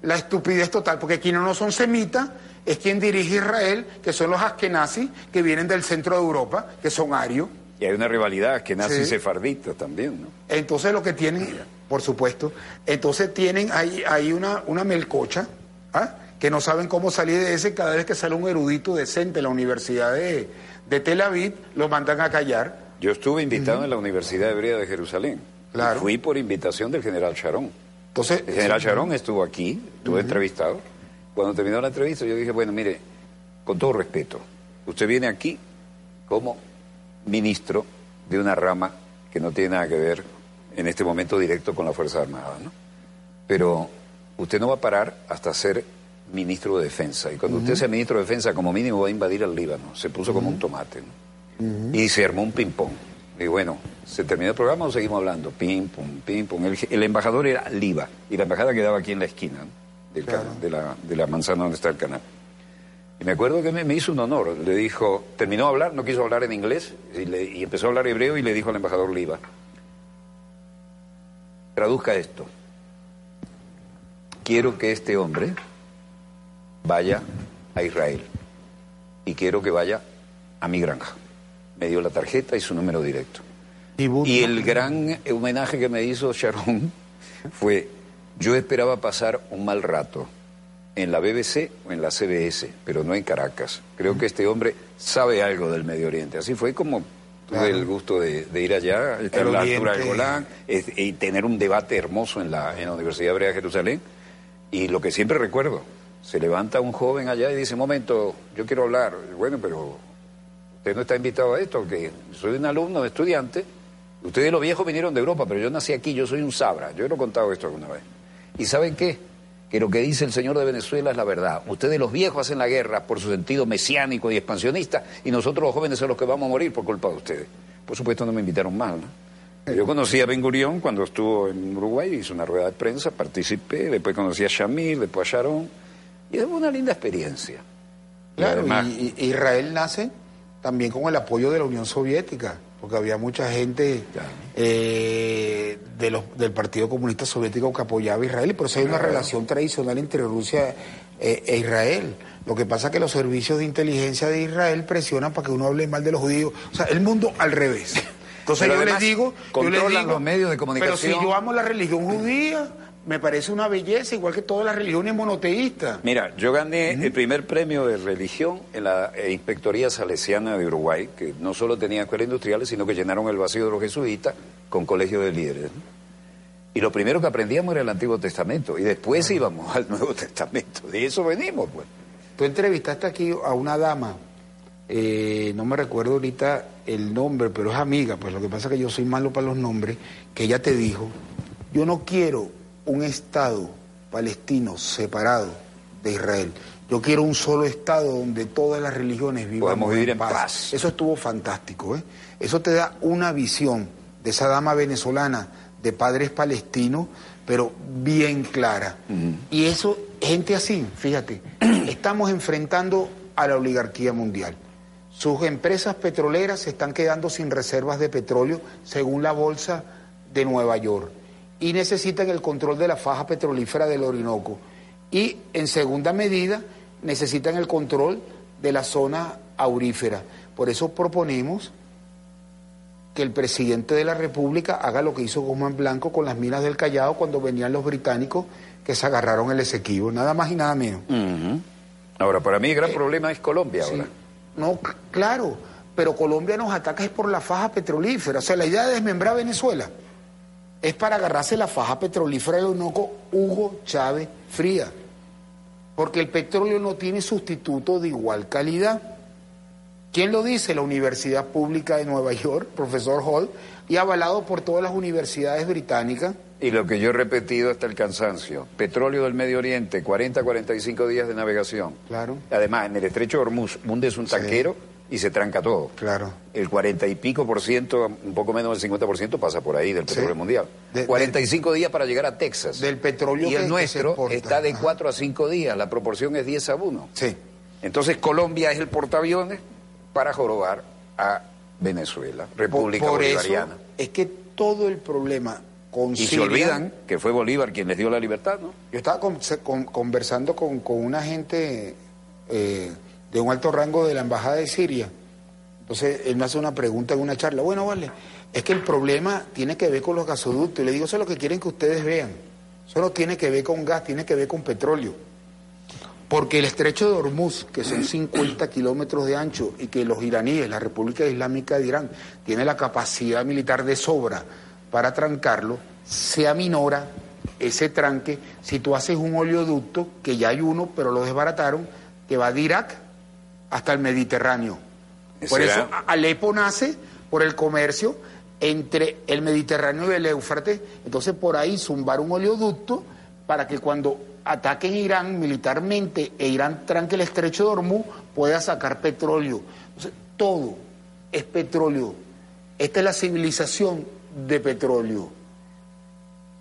La estupidez total, porque quienes no son semitas es quien dirige Israel, que son los askenazis, que vienen del centro de Europa, que son arios. Y hay una rivalidad nace Sí. sefardita también, ¿no? Entonces lo que tienen, por supuesto, entonces tienen ahí, ahí una, una melcocha, ¿ah? que no saben cómo salir de ese, cada vez que sale un erudito decente en la Universidad de, de Tel Aviv, lo mandan a callar. Yo estuve invitado en la Universidad Hebrea de Jerusalén. Claro. Fui por invitación del general Sharon. Entonces, El general Sharon estuvo aquí, estuvo entrevistado. Cuando terminó la entrevista, yo dije, bueno, mire, con todo respeto, usted viene aquí como ministro de una rama que no tiene nada que ver en este momento directo con la Fuerza Armada, ¿no? Pero usted no va a parar hasta ser ministro de Defensa. Y cuando usted sea ministro de Defensa, como mínimo va a invadir el Líbano. Se puso como un tomate. ¿no? Y se armó un ping-pong. Y bueno, ¿se terminó el programa o seguimos hablando? Ping-pong, ping-pong. El, el embajador era Liba. Y la embajada quedaba aquí en la esquina ¿no? del Claro. canal, de, la, de la manzana donde está el canal. Y me acuerdo que me, me hizo un honor. Le dijo, terminó de hablar, no quiso hablar en inglés, y, le- y empezó a hablar hebreo y le dijo al embajador Liba, traduzca esto. Quiero que este hombre vaya a Israel y quiero que vaya a mi granja. Me dio la tarjeta y su número directo. Y el gran homenaje que me hizo Sharon [laughs] fue, yo esperaba pasar un mal rato en la BBC o en la CBS, pero no en Caracas. Creo que este hombre sabe algo del Medio Oriente. Así fue como tuve el gusto de, de ir allá, estar a la altura del. Golán, es- y tener un debate hermoso en la, en la Universidad Hebrea de Jerusalén. Y lo que siempre recuerdo, se levanta un joven allá y dice, momento, yo quiero hablar. Bueno, pero usted no está invitado a esto, que soy un alumno, estudiante. Ustedes los viejos vinieron de Europa, pero yo nací aquí, yo soy un sabra. Yo lo he contado esto alguna vez. ¿Y saben qué? Que lo que dice el señor de Venezuela es la verdad. Ustedes los viejos hacen la guerra por su sentido mesiánico y expansionista y nosotros los jóvenes son los que vamos a morir por culpa de ustedes. Por supuesto no me invitaron mal, ¿no? Yo conocí a Ben Gurión cuando estuvo en Uruguay, hizo una rueda de prensa, participé, después conocí a Shamir, después a Sharon, y fue una linda experiencia. Claro, y, y Israel nace también con el apoyo de la Unión Soviética, porque había mucha gente Claro. eh, de los, del Partido Comunista Soviético que apoyaba a Israel, y por eso hay una relación tradicional entre Rusia eh, e Israel. Lo que pasa es que los servicios de inteligencia de Israel presionan para que uno hable mal de los judíos. O sea, el mundo al revés. [laughs] Entonces yo les digo, yo les digo, los medios de comunicación. Pero si yo amo la religión judía, me parece una belleza, igual que todas las religiones monoteístas. Mira, yo gané el primer premio de religión en la eh, Inspectoría Salesiana de Uruguay, que no solo tenía escuelas industriales, sino que llenaron el vacío de los jesuitas con colegios de líderes. Y lo primero que aprendíamos era el Antiguo Testamento, y después íbamos al Nuevo [laughs] Testamento. De eso venimos, pues. Tú entrevistaste aquí a una dama, eh, no me recuerdo ahorita el nombre, pero es amiga, pues lo que pasa es que yo soy malo para los nombres, que ella te dijo, yo no quiero un Estado palestino separado de Israel, yo quiero un solo Estado donde todas las religiones vivan vivir en paz. Eso estuvo fantástico, ¿eh? Eso te da una visión de esa dama venezolana, de padres palestinos, pero bien clara. Y eso, gente así, fíjate, [clears throat] estamos enfrentando a la oligarquía mundial. Sus empresas petroleras se están quedando sin reservas de petróleo, según la Bolsa de Nueva York, y necesitan el control de la faja petrolífera del Orinoco. Y, en segunda medida, necesitan el control de la zona aurífera. Por eso proponemos que el presidente de la República haga lo que hizo Guzmán Blanco con las minas del Callao cuando venían los británicos que se agarraron el Esequibo, nada más y nada menos. Ahora, para mí el gran problema es Colombia Sí. ahora. No, claro, pero Colombia nos ataca es por la faja petrolífera. O sea, la idea de desmembrar Venezuela es para agarrarse la faja petrolífera del Orinoco Hugo Chávez Fría. Porque el petróleo no tiene sustituto de igual calidad. ¿Quién lo dice? La Universidad Pública de Nueva York, [laughs] profesor Hall, y avalado por todas las universidades británicas. Y lo que yo he repetido hasta el cansancio, petróleo del Medio Oriente, 40 45 días de navegación. Claro. Además, en el estrecho de Hormuz, hundes un tanquero y se tranca todo. Claro. El 40 y pico por ciento, un poco menos del 50 por ciento pasa por ahí del petróleo Sí. mundial. De- 45 días para llegar a Texas. Del petróleo Y que el nuestro está de Ajá. 4 a 5 días, la proporción es 10 a 1. Sí. Entonces Colombia es el portaaviones para jorobar a Venezuela, República por, por eso Bolivariana. es que todo el problema con Y se olvidan que fue Bolívar quien les dio la libertad, ¿no? Yo estaba con- se- con- conversando con, con una gente eh, de un alto rango de la Embajada de Siria. Entonces él me hace una pregunta en una charla. Bueno, vale, es que el problema tiene que ver con los gasoductos. Y le digo, eso es lo que quieren que ustedes vean. Eso no tiene que ver con gas, tiene que ver con petróleo. Porque el estrecho de Hormuz, que son 50 kilómetros de ancho, y que los iraníes, la República Islámica de Irán, tiene la capacidad militar de sobra para trancarlo, se aminora ese tranque si tú haces un oleoducto, que ya hay uno, pero lo desbarataron, que va de Irak hasta el Mediterráneo. Por eso Alepo nace por el comercio entre el Mediterráneo y el Éufrates. Entonces por ahí zumbar un oleoducto para que cuando ataquen Irán militarmente e Irán tranque el estrecho de Hormuz, pueda sacar petróleo. Entonces, todo es petróleo. Esta es la civilización de petróleo.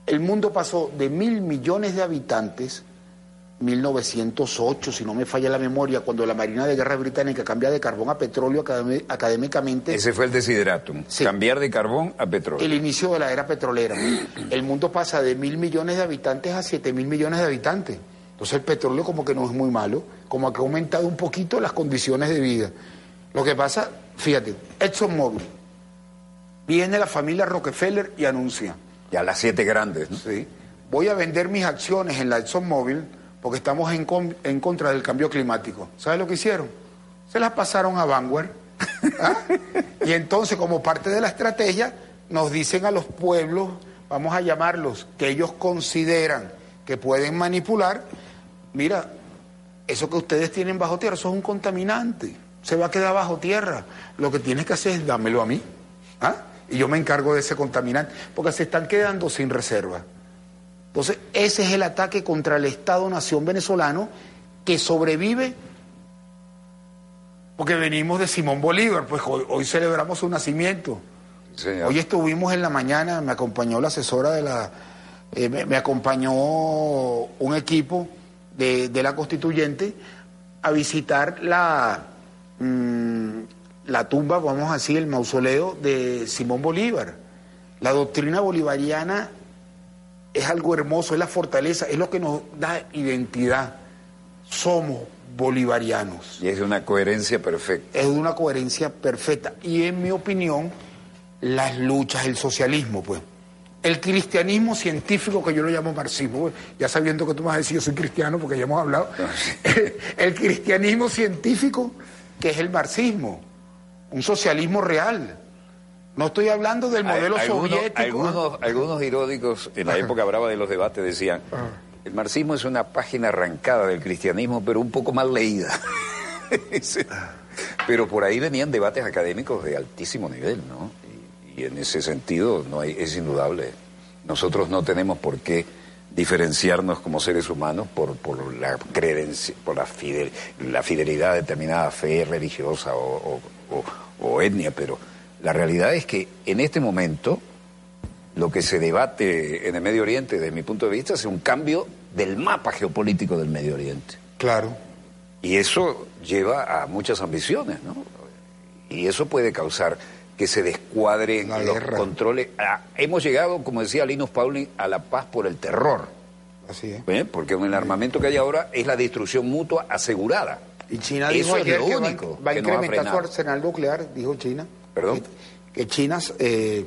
El mundo pasó de mil millones de habitantes 1908, si no me falla la memoria, cuando la Marina de Guerra Británica cambia de carbón a petróleo académicamente. Ese fue el desideratum, cambiar de carbón a petróleo. El inicio de la era petrolera. el mundo pasa de mil millones de habitantes a siete mil millones de habitantes. Entonces el petróleo como que no es muy malo, como que ha aumentado un poquito las condiciones de vida. Lo que pasa, fíjate, ExxonMobil, viene la familia Rockefeller y anuncia. Ya las siete grandes, ¿no? Sí. Voy a vender mis acciones en la ExxonMobil porque estamos en, en contra del cambio climático. ¿Sabes lo que hicieron? Se las pasaron a Vanguard. [laughs] ¿ah? Y entonces, como parte de la estrategia, nos dicen a los pueblos, vamos a llamarlos, que ellos consideran que pueden manipular, mira, eso que ustedes tienen bajo tierra, eso es un contaminante, se va a quedar bajo tierra. Lo que tienes que hacer es dámelo a mí. ¿ah? Y yo me encargo de ese contaminante, porque se están quedando sin reserva. Entonces, ese es el ataque contra el Estado-Nación venezolano que sobrevive porque venimos de Simón Bolívar, pues hoy, celebramos su nacimiento. Hoy estuvimos en la mañana, me acompañó la asesora de la... Eh, me, acompañó un equipo de, la constituyente a visitar la, mm, la tumba, vamos a decir, el mausoleo de Simón Bolívar. La doctrina bolivariana es algo hermoso, es la fortaleza, es lo que nos da identidad. Somos bolivarianos. Y es de una coherencia perfecta. Es de una coherencia perfecta. Y en mi opinión, las luchas, el socialismo, pues. El cristianismo científico, que yo lo llamo marxismo, pues, ya sabiendo que tú me vas a decir yo soy cristiano porque ya hemos hablado, [laughs] el cristianismo científico, que es el marxismo, un socialismo real no estoy hablando del modelo soviético. Algunos, algunos irónicos en la época brava de los debates decían, ah. el marxismo es una página arrancada del cristianismo, pero un poco mal leída. [laughs] pero por ahí venían debates académicos de altísimo nivel, ¿no? Y, en ese sentido no hay, es indudable. Nosotros no tenemos por qué diferenciarnos como seres humanos por, por la creencia, por la, la fidelidad a determinada fe religiosa o, o etnia, pero la realidad es que en este momento lo que se debate en el Medio Oriente, desde mi punto de vista, es un cambio del mapa geopolítico del Medio Oriente. Claro. Y eso lleva a muchas ambiciones, ¿no? Y eso puede causar que se descuadren los controles. Ah, hemos llegado, como decía Linus Pauling, a la paz por el terror. Así es. ¿Eh? Porque con el armamento que hay ahora es la destrucción mutua asegurada. Y China dijo ayer que va, a incrementar su arsenal nuclear, dijo China. ¿Perdón? Que, China, eh,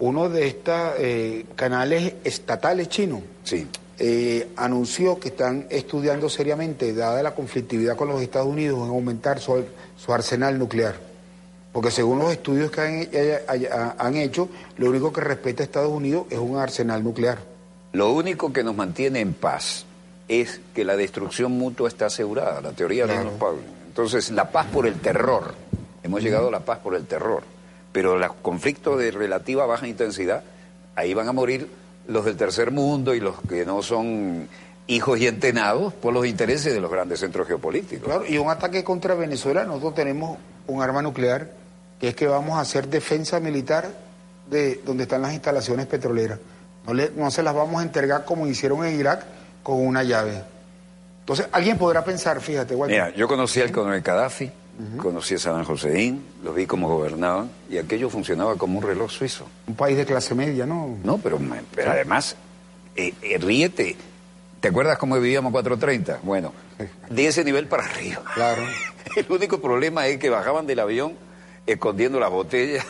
uno de estos eh, canales estatales chinos, sí. Eh, anunció que están estudiando seriamente, dada la conflictividad con los Estados Unidos, en aumentar su, arsenal nuclear. Porque según los estudios que han, han, hecho, lo único que respeta a Estados Unidos es un arsenal nuclear. Lo único que nos mantiene en paz es que la destrucción mutua está asegurada, la teoría de los Pablo. Entonces, la paz por el terror Hemos llegado a la paz por el terror. Pero los conflictos de relativa baja intensidad, ahí van a morir los del tercer mundo y los que no son hijos y entenados por los intereses de los grandes centros geopolíticos. Claro, y un ataque contra Venezuela, nosotros tenemos un arma nuclear, que es que vamos a hacer defensa militar de donde están las instalaciones petroleras. No, no se las vamos a entregar como hicieron en Irak con una llave. Entonces, alguien podrá pensar, fíjate, Mira, yo conocí al coronel Gaddafi, Conocí a Saddam Hussein, los vi cómo gobernaban y aquello funcionaba como un reloj suizo. Un país de clase media, ¿no? No, pero, pero además, eh, eh, ríete. ¿Te acuerdas cómo vivíamos 430? Bueno, de ese nivel para arriba. Claro. [laughs] El único problema es que bajaban del avión escondiendo las botellas,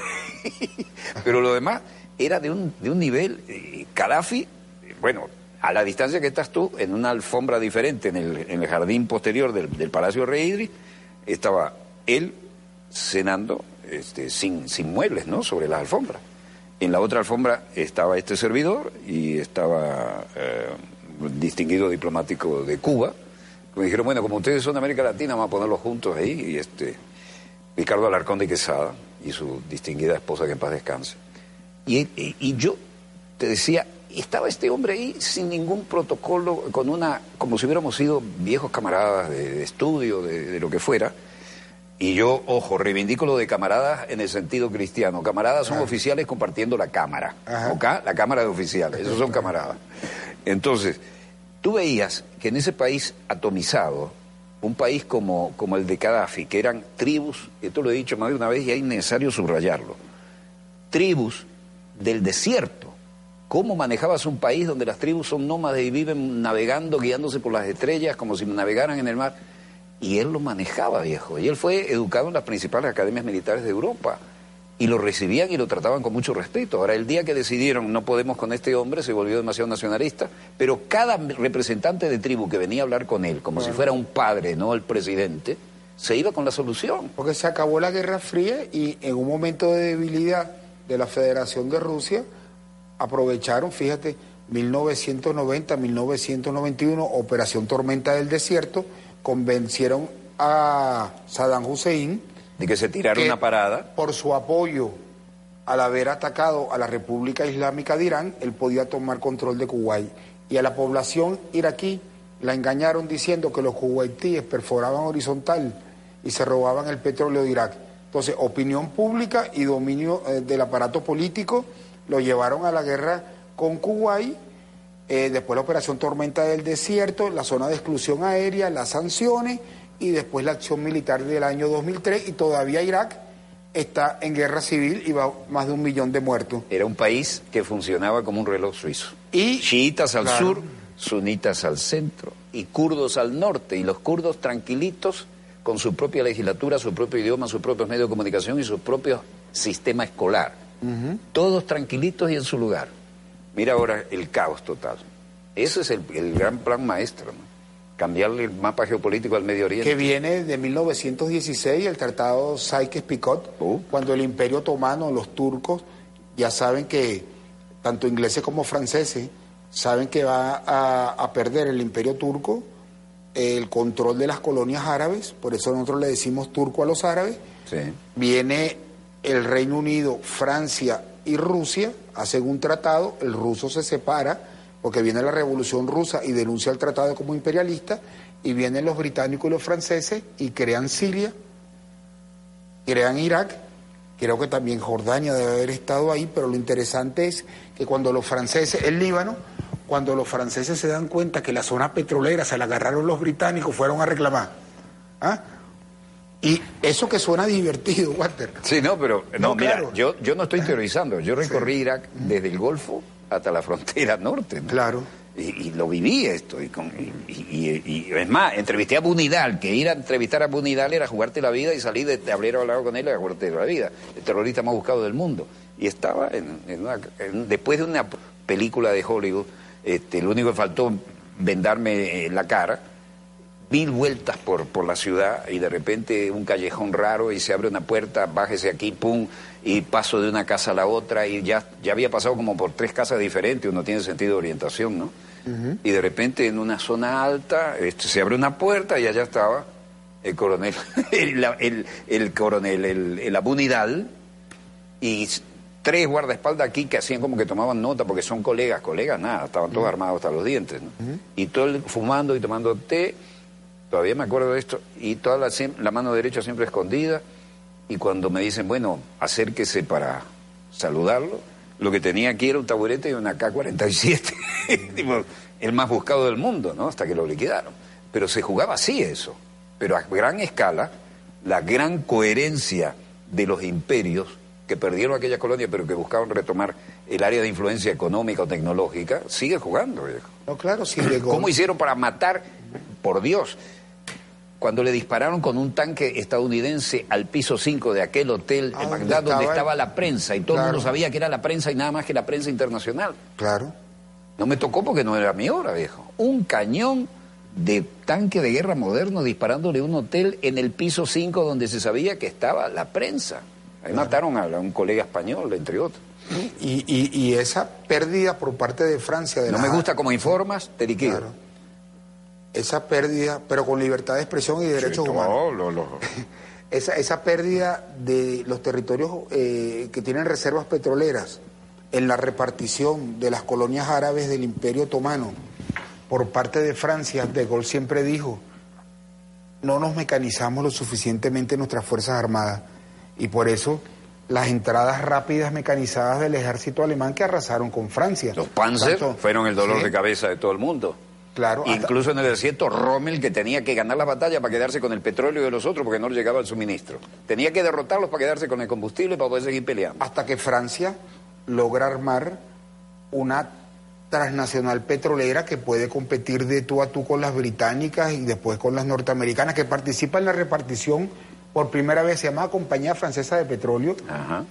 [laughs] pero lo demás era de un, de un nivel. Eh, Gaddafi, bueno, a la distancia que estás tú, en una alfombra diferente en el, en el jardín posterior del, del Palacio Rey Idris, estaba él cenando este, sin, sin muebles, ¿no? Sobre las alfombras. En la otra alfombra estaba este servidor y estaba eh, un distinguido diplomático de Cuba. Me dijeron, bueno, como ustedes son de América Latina, vamos a ponerlos juntos ahí. Y este, Ricardo Alarcón de Quesada y su distinguida esposa que en paz descanse. Y, y, yo te decía, y estaba este hombre ahí sin ningún protocolo, con una, como si hubiéramos sido viejos camaradas de, estudio, de, lo que fuera. Y yo, ojo, reivindico lo de camaradas en el sentido cristiano. Camaradas son oficiales compartiendo la cámara. ¿ok? La cámara de oficiales, esos son camaradas. Entonces, tú veías que en ese país atomizado, un país como, como el de Gaddafi, que eran tribus, esto lo he dicho más de una vez y es necesario subrayarlo, tribus del desierto. ¿Cómo manejabas un país donde las tribus son nómadas y viven navegando, guiándose por las estrellas, como si navegaran en el mar? Y él lo manejaba, viejo. Y él fue educado en las principales academias militares de Europa. Y lo recibían y lo trataban con mucho respeto. Ahora, el día que decidieron no podemos con este hombre, se volvió demasiado nacionalista, pero cada representante de tribu que venía a hablar con él, como si fuera un padre, no el presidente, se iba con la solución. Porque se acabó la Guerra Fría y en un momento de debilidad de la Federación de Rusia, aprovecharon, fíjate, 1990, 1991, Operación Tormenta del Desierto, convencieron a Saddam Hussein de que se tirara una parada. Por su apoyo al haber atacado a la República Islámica de Irán, él podía tomar control de Kuwait. Y a la población iraquí la engañaron diciendo que los kuwaitíes perforaban horizontal y se robaban el petróleo de Irak. Entonces, opinión pública y dominio eh, del aparato político lo llevaron a la guerra con Kuwait, eh, después la operación Tormenta del Desierto, la zona de exclusión aérea, las sanciones y después la acción militar del año 2003 y todavía Irak está en guerra civil y va más de un millón de muertos. Era un país que funcionaba como un reloj suizo. Y chiitas al sur, sunitas al centro y kurdos al norte y los kurdos tranquilitos con su propia legislatura, su propio idioma, sus propios medios de comunicación y su propio sistema escolar. Todos tranquilitos y en su lugar. Mira ahora el caos total. Ese es el, gran plan maestro, cambiarle el mapa geopolítico al Medio Oriente. Que viene de 1916, el Tratado Sykes-Picot, uh. cuando el Imperio Otomano, los turcos, ya saben que tanto ingleses como franceses saben que va a perder el Imperio Turco el control de las colonias árabes, por eso nosotros le decimos turco a los árabes. Viene el Reino Unido, Francia y Rusia, hacen un tratado, el ruso se separa porque viene la revolución rusa y denuncia el tratado como imperialista, y vienen los británicos y los franceses y crean Siria, crean Irak, creo que también Jordania debe haber estado ahí, pero lo interesante es que cuando los franceses, el Líbano, cuando los franceses se dan cuenta que la zona petrolera se la agarraron los británicos, fueron a reclamar. ¿Ah? Y eso que suena divertido, Walter. Sí, no, pero no, mira, yo, yo no estoy [laughs] teorizando. Yo recorrí Irak desde el Golfo hasta la frontera norte. Claro. Y, lo viví esto. Y, con, y, es más, entrevisté a Bunidal, que ir a entrevistar a Bunidal era jugarte la vida y salir de tablero al lado con él a jugarte la vida. El terrorista más buscado del mundo. Y estaba en, después de una película de Hollywood este, lo único que faltó vendarme eh, la cara, mil vueltas por, por la ciudad y de repente un callejón raro y se abre una puerta, bájese aquí, pum, y paso de una casa a la otra y ya, ya había pasado como por tres casas diferentes, uno tiene sentido de orientación, ¿no? Y de repente en una zona alta este, se abre una puerta y allá estaba el coronel, [laughs] el, el, coronel, el, el abunidal, y tres guardaespaldas aquí que hacían como que tomaban nota porque son colegas, colegas nada, estaban todos armados hasta los dientes. Y todo fumando y tomando té, todavía me acuerdo de esto, y toda la, la mano derecha siempre escondida. Y cuando me dicen, bueno, acérquese para saludarlo, lo que tenía aquí era un taburete y una K-47, [laughs] el más buscado del mundo, ¿no? Hasta que lo liquidaron. Pero se jugaba así eso. Pero a gran escala, la gran coherencia de los imperios que perdieron aquella colonia pero que buscaban retomar el área de influencia económica o tecnológica, sigue jugando, viejo. No, claro, sí ¿Cómo hicieron para matar, por Dios, cuando le dispararon con un tanque estadounidense al piso 5 de aquel hotel en ah, Bagdad donde estaba la prensa y todo el mundo sabía que era la prensa y nada más que la prensa internacional? Claro. No me tocó porque no era mi hora, viejo. Un cañón de tanque de guerra moderno disparándole un hotel en el piso 5 donde se sabía que estaba la prensa. Ahí mataron a un colega español, entre otros. Y, esa pérdida por parte de Francia... De no me gusta cómo informas, te liquido. Esa pérdida, pero con libertad de expresión y derechos humanos. [laughs] esa, esa pérdida de los territorios eh, que tienen reservas petroleras en la repartición de las colonias árabes del Imperio Otomano por parte de Francia, De Gaulle siempre dijo, no nos mecanizamos lo suficientemente nuestras Fuerzas Armadas y por eso las entradas rápidas mecanizadas del ejército alemán que arrasaron con Francia. Los Panzer fueron el dolor de cabeza de todo el mundo. Claro. Incluso en el desierto, Rommel, que tenía que ganar la batalla para quedarse con el petróleo de los otros porque no le llegaba el suministro. Tenía que derrotarlos para quedarse con el combustible para poder seguir peleando. Hasta que Francia logra armar una transnacional petrolera que puede competir de tú a tú con las británicas y después con las norteamericanas, que participa en la repartición por primera vez, se llama Compañía Francesa de Petróleo,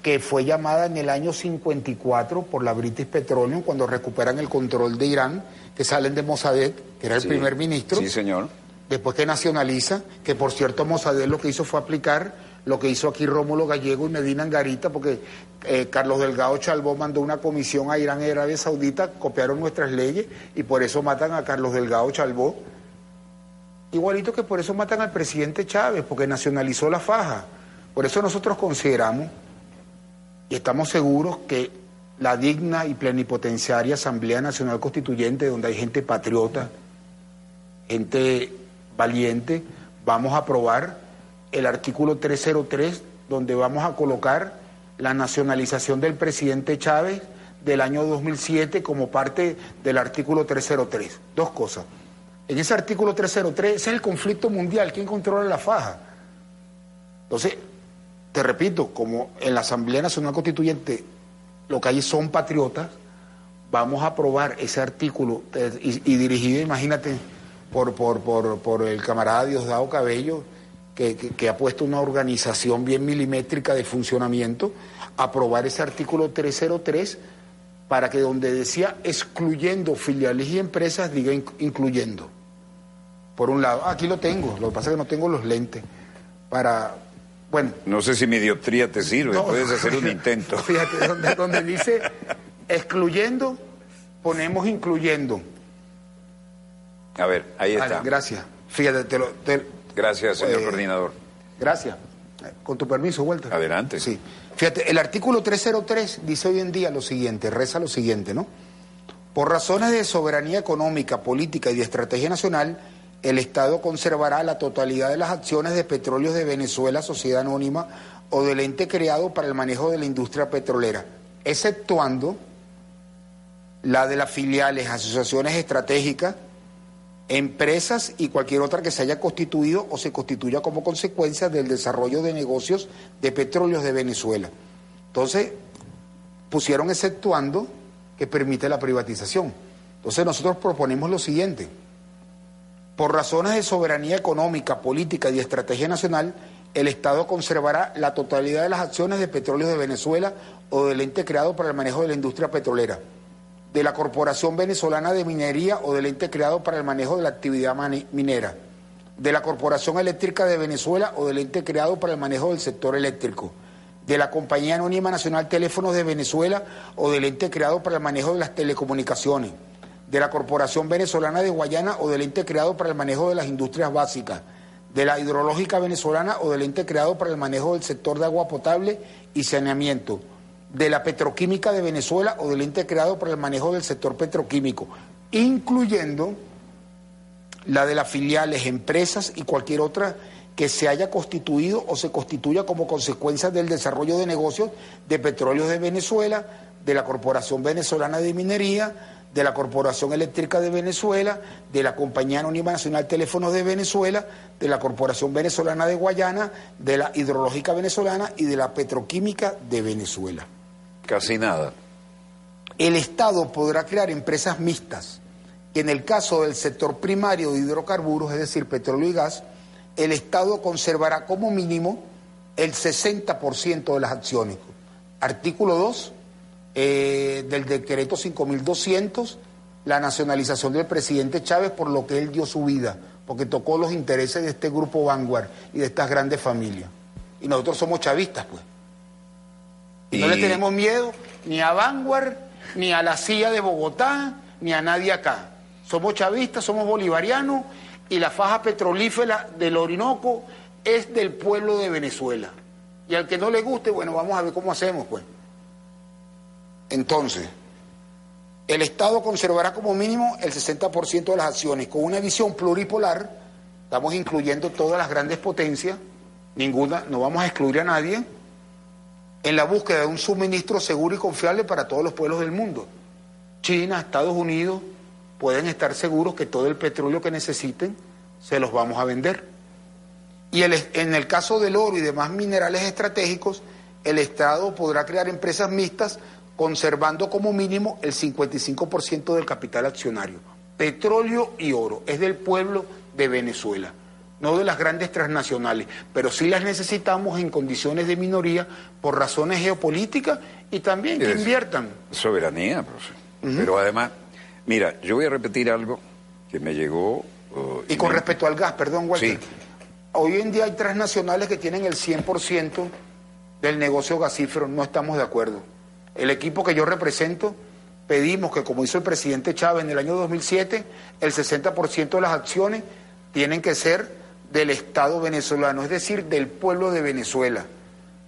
que fue llamada en el año 54 por la British Petroleum cuando recuperan el control de Irán, que salen de Mossadegh, que era el primer ministro. Sí, señor. Después que nacionaliza, que por cierto Mossadegh lo que hizo fue aplicar lo que hizo aquí Rómulo Gallego y Medina Angarita, porque eh, Carlos Delgado Chalbó mandó una comisión a Irán y Arabia Saudita, copiaron nuestras leyes y por eso matan a Carlos Delgado Chalbó Igualito que por eso matan al presidente Chávez, porque nacionalizó la faja. Por eso nosotros consideramos y estamos seguros que la digna y plenipotenciaria Asamblea Nacional Constituyente, donde hay gente patriota, gente valiente, vamos a aprobar el artículo 303, donde vamos a colocar la nacionalización del presidente Chávez del año 2007 como parte del artículo 303. Dos cosas. En ese artículo 303, ese es el conflicto mundial, ¿quién controla la faja? Entonces, te repito, como en la Asamblea Nacional Constituyente lo que hay son patriotas, vamos a aprobar ese artículo eh, y, dirigido, imagínate, por, por, por, por, el camarada Diosdado Cabello, que, que, ha puesto una organización bien milimétrica de funcionamiento, aprobar ese artículo 303 para que donde decía excluyendo filiales y empresas diga incluyendo. Por un lado, aquí lo tengo, lo que pasa es que no tengo los lentes para, bueno. No sé si mi dioptría te sirve, puedes hacer un intento. Fíjate, donde, dice excluyendo, ponemos incluyendo. A ver, ahí está. gracias. Fíjate, te lo... gracias, señor eh, coordinador. Gracias. Con tu permiso, vuelta. Adelante. Sí. Fíjate, el artículo 303 dice hoy en día lo siguiente, reza lo siguiente, ¿no? Por razones de soberanía económica, política y de estrategia nacional, el Estado conservará la totalidad de las acciones de petróleos de Venezuela, sociedad anónima, o del ente creado para el manejo de la industria petrolera, exceptuando la de las filiales, asociaciones estratégicas, empresas y cualquier otra que se haya constituido o se constituya como consecuencia del desarrollo de negocios de petróleos de Venezuela. Entonces, pusieron exceptuando que permite la privatización. Entonces nosotros proponemos lo siguiente, por razones de soberanía económica, política y estrategia nacional, el Estado conservará la totalidad de las acciones de petróleos de Venezuela o del ente creado para el manejo de la industria petrolera de la Corporación Venezolana de Minería o del ente creado para el manejo de la actividad minera, de la Corporación Eléctrica de Venezuela o del ente creado para el manejo del sector eléctrico, de la Compañía Anónima Nacional Teléfonos de Venezuela o del ente creado para el manejo de las telecomunicaciones, de la Corporación Venezolana de Guayana o del ente creado para el manejo de las industrias básicas, de la Hidrológica Venezolana o del ente creado para el manejo del sector de agua potable y saneamiento de la petroquímica de Venezuela o del ente creado para el manejo del sector petroquímico, incluyendo la de las filiales, empresas y cualquier otra que se haya constituido o se constituya como consecuencia del desarrollo de negocios de petróleos de Venezuela, de la Corporación Venezolana de Minería, de la Corporación Eléctrica de Venezuela, de la Compañía Anónima Nacional Teléfonos de Venezuela, de la Corporación Venezolana de Guayana, de la Hidrológica Venezolana y de la Petroquímica de Venezuela. Casi nada. El Estado podrá crear empresas mixtas, que en el caso del sector primario de hidrocarburos, es decir, petróleo y gas, el Estado conservará como mínimo el 60% de las acciones. Artículo 2 eh, del decreto 5200, la nacionalización del presidente Chávez por lo que él dio su vida, porque tocó los intereses de este grupo Vanguard y de estas grandes familias. Y nosotros somos chavistas, pues. No le tenemos miedo ni a Vanguard, ni a la CIA de Bogotá, ni a nadie acá. Somos chavistas, somos bolivarianos y la faja petrolífera del Orinoco es del pueblo de Venezuela. Y al que no le guste, bueno, vamos a ver cómo hacemos, pues. Entonces, el Estado conservará como mínimo el 60% de las acciones con una visión pluripolar, estamos incluyendo todas las grandes potencias, ninguna, no vamos a excluir a nadie, en la búsqueda de un suministro seguro y confiable para todos los pueblos del mundo. China, Estados Unidos pueden estar seguros que todo el petróleo que necesiten se los vamos a vender. Y en el caso del oro y demás minerales estratégicos, el Estado podrá crear empresas mixtas conservando como mínimo el 55% del capital accionario. Petróleo y oro es del pueblo de Venezuela, no de las grandes transnacionales, pero sí las necesitamos en condiciones de minoría por razones geopolíticas y también que inviertan. Soberanía, profesor. Pero además, mira, yo voy a repetir algo que me llegó... Uh, y con respecto al gas, perdón, Walter. Hoy en día hay transnacionales que tienen el 100% del negocio gasífero, no estamos de acuerdo. El equipo que yo represento pedimos que, como hizo el presidente Chávez en el año 2007, el 60% de las acciones tienen que ser del Estado venezolano, es decir, del pueblo de Venezuela.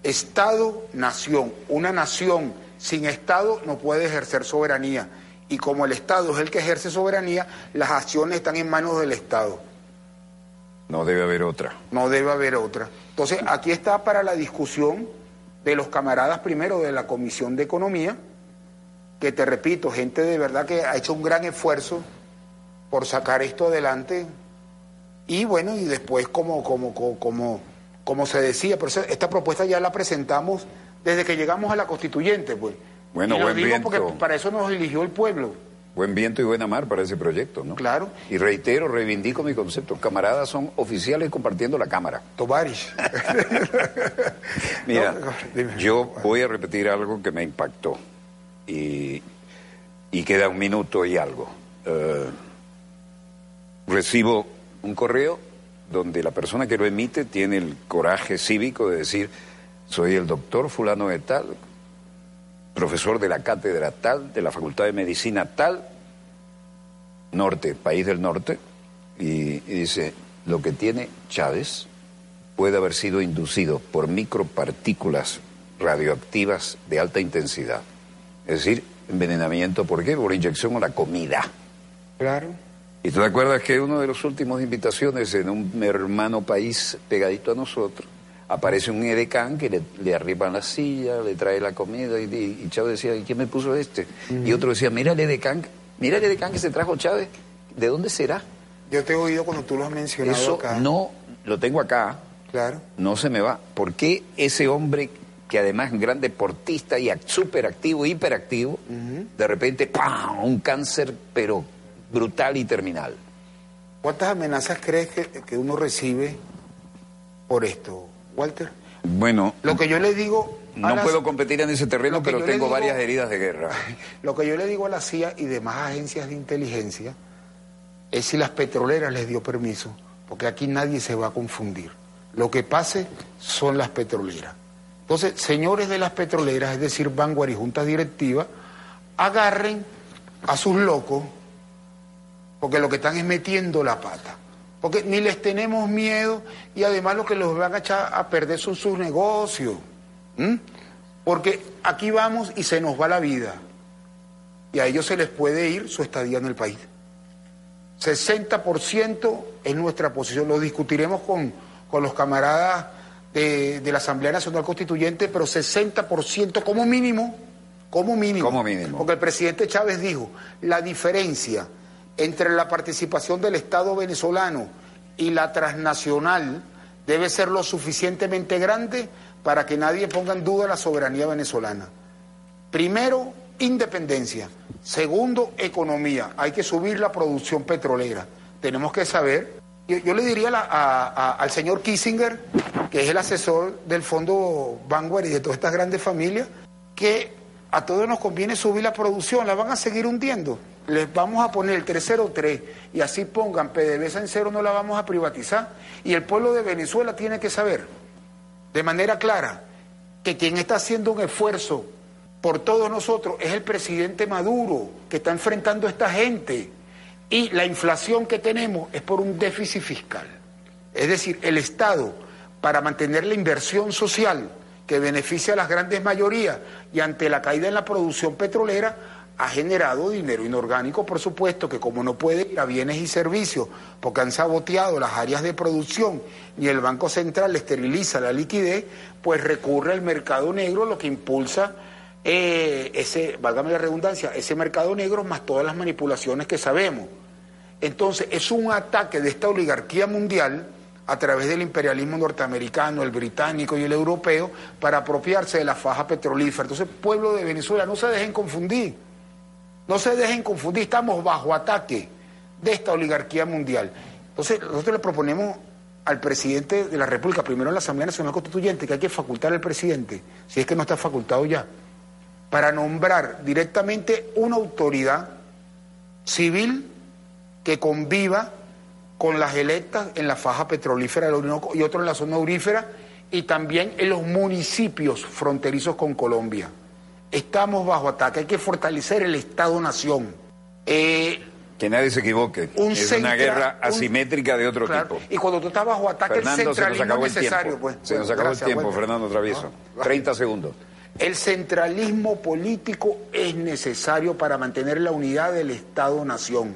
Estado-nación. Una nación sin Estado no puede ejercer soberanía. Y como el Estado es el que ejerce soberanía, las acciones están en manos del Estado. No debe haber otra. No debe haber otra. Entonces, aquí está para la discusión de los camaradas primero de la Comisión de Economía, que te repito, gente de verdad que ha hecho un gran esfuerzo por sacar esto adelante. Y bueno, y después como, como, como, como, se decía, pero esta propuesta ya la presentamos desde que llegamos a la constituyente, pues. Bueno, y buen viento. porque para eso nos eligió el pueblo. Buen viento y buena mar para ese proyecto, ¿no? Claro. Y reitero, reivindico mi concepto. Camaradas son oficiales compartiendo la cámara. Tovarish. [laughs] Mira, yo voy a repetir algo que me impactó. Y, queda un minuto y algo. Eh, recibo un correo donde la persona que lo emite tiene el coraje cívico de decir, soy el doctor fulano de tal, profesor de la cátedra tal, de la Facultad de Medicina tal, norte, país del norte, y, dice, lo que tiene Chávez puede haber sido inducido por micropartículas radioactivas de alta intensidad. Es decir, envenenamiento, ¿por qué? Por inyección a la comida. Claro. ¿Y tú te acuerdas que una de las últimas invitaciones en un hermano país pegadito a nosotros aparece un edecán que le, le arriban la silla, le trae la comida y, y, Chávez decía, ¿y quién me puso este? Y otro decía, mira el edecán, mira el edecán que se trajo Chávez, ¿de dónde será? Yo te he oído cuando tú lo has mencionado Eso no, lo tengo acá, claro. no se me va. ¿Por qué ese hombre que además es un gran deportista y súper activo, hiperactivo, de repente, ¡pam!, un cáncer, pero brutal y terminal? ¿Cuántas amenazas crees que, que uno recibe por esto? Walter? Bueno. Lo que yo le digo. No puedo competir en ese terreno, pero tengo varias heridas de guerra. [laughs] Lo que yo le digo a la CIA y demás agencias de inteligencia es si las petroleras les dio permiso, porque aquí nadie se va a confundir. Lo que pase son las petroleras. Entonces, señores de las petroleras, es decir, Vanguard y juntas directivas, agarren a sus locos, porque lo que están es metiendo la pata porque ni les tenemos miedo y además lo que los van a echar a perder son sus negocios. Porque aquí vamos y se nos va la vida. Y a ellos se les puede ir su estadía en el país. 60% es nuestra posición. Lo discutiremos con, con los camaradas de, de, la Asamblea Nacional Constituyente, pero 60% como mínimo, como mínimo. Como mínimo. Porque el presidente Chávez dijo, la diferencia entre la participación del Estado venezolano y la transnacional debe ser lo suficientemente grande para que nadie ponga en duda la soberanía venezolana. Primero, independencia. Segundo, economía. Hay que subir la producción petrolera. Tenemos que saber, yo, le diría al señor Kissinger, que es el asesor del Fondo Vanguard y de todas estas grandes familias, que a todos nos conviene subir la producción, la van a seguir hundiendo les vamos a poner el 303 y así pongan PDVSA en cero, no la vamos a privatizar. Y el pueblo de Venezuela tiene que saber de manera clara que quien está haciendo un esfuerzo por todos nosotros es el presidente Maduro, que está enfrentando a esta gente. Y la inflación que tenemos es por un déficit fiscal. Es decir, el Estado, para mantener la inversión social que beneficia a las grandes mayorías y ante la caída en la producción petrolera ha generado dinero inorgánico, por supuesto, que como no puede ir a bienes y servicios, porque han saboteado las áreas de producción y el Banco Central esteriliza la liquidez, pues recurre al mercado negro, lo que impulsa eh, ese, válgame la redundancia, ese mercado negro más todas las manipulaciones que sabemos. Entonces, es un ataque de esta oligarquía mundial a través del imperialismo norteamericano, el británico y el europeo, para apropiarse de la faja petrolífera. Entonces, pueblo de Venezuela, no se dejen confundir. No se dejen confundir, estamos bajo ataque de esta oligarquía mundial. Entonces, nosotros le proponemos al presidente de la República, primero en la Asamblea Nacional Constituyente, que hay que facultar al presidente, si es que no está facultado ya, para nombrar directamente una autoridad civil que conviva con las electas en la faja petrolífera del Orinoco y otro en la zona aurífera y también en los municipios fronterizos con Colombia. Estamos bajo ataque, hay que fortalecer el Estado-nación. Eh, que nadie se equivoque. es una guerra asimétrica de otro tipo. Y cuando tú estás bajo ataque, Fernando, el centralismo es necesario. Pues. Se nos acabó el tiempo, Fernando Travieso. 30 segundos. El centralismo político es necesario para mantener la unidad del Estado-nación.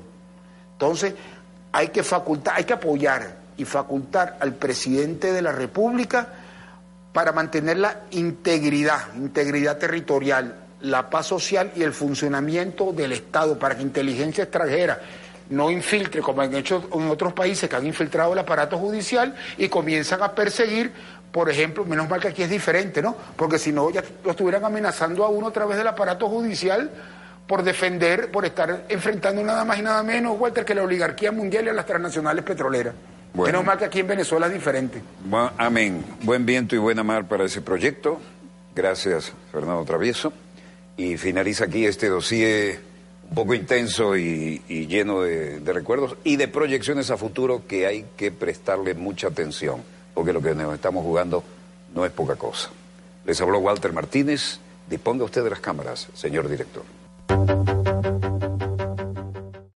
Entonces, hay que facultar, hay que apoyar y facultar al presidente de la República para mantener la integridad, integridad territorial, la paz social y el funcionamiento del Estado, para que inteligencia extranjera no infiltre, como han hecho en otros países que han infiltrado el aparato judicial y comienzan a perseguir, por ejemplo, menos mal que aquí es diferente, ¿no? Porque si no, ya lo estuvieran amenazando a uno a través del aparato judicial por defender, por estar enfrentando nada más y nada menos, Walter, que la oligarquía mundial y a las transnacionales petroleras. Menos mal que aquí en Venezuela es diferente. amén. Buen viento y buena mar para ese proyecto. Gracias, Fernando Travieso. Y finaliza aquí este dossier un poco intenso y, lleno de, de, recuerdos y de proyecciones a futuro que hay que prestarle mucha atención, porque lo que nos estamos jugando no es poca cosa. Les habló Walter Martínez. Disponga usted de las cámaras, señor director.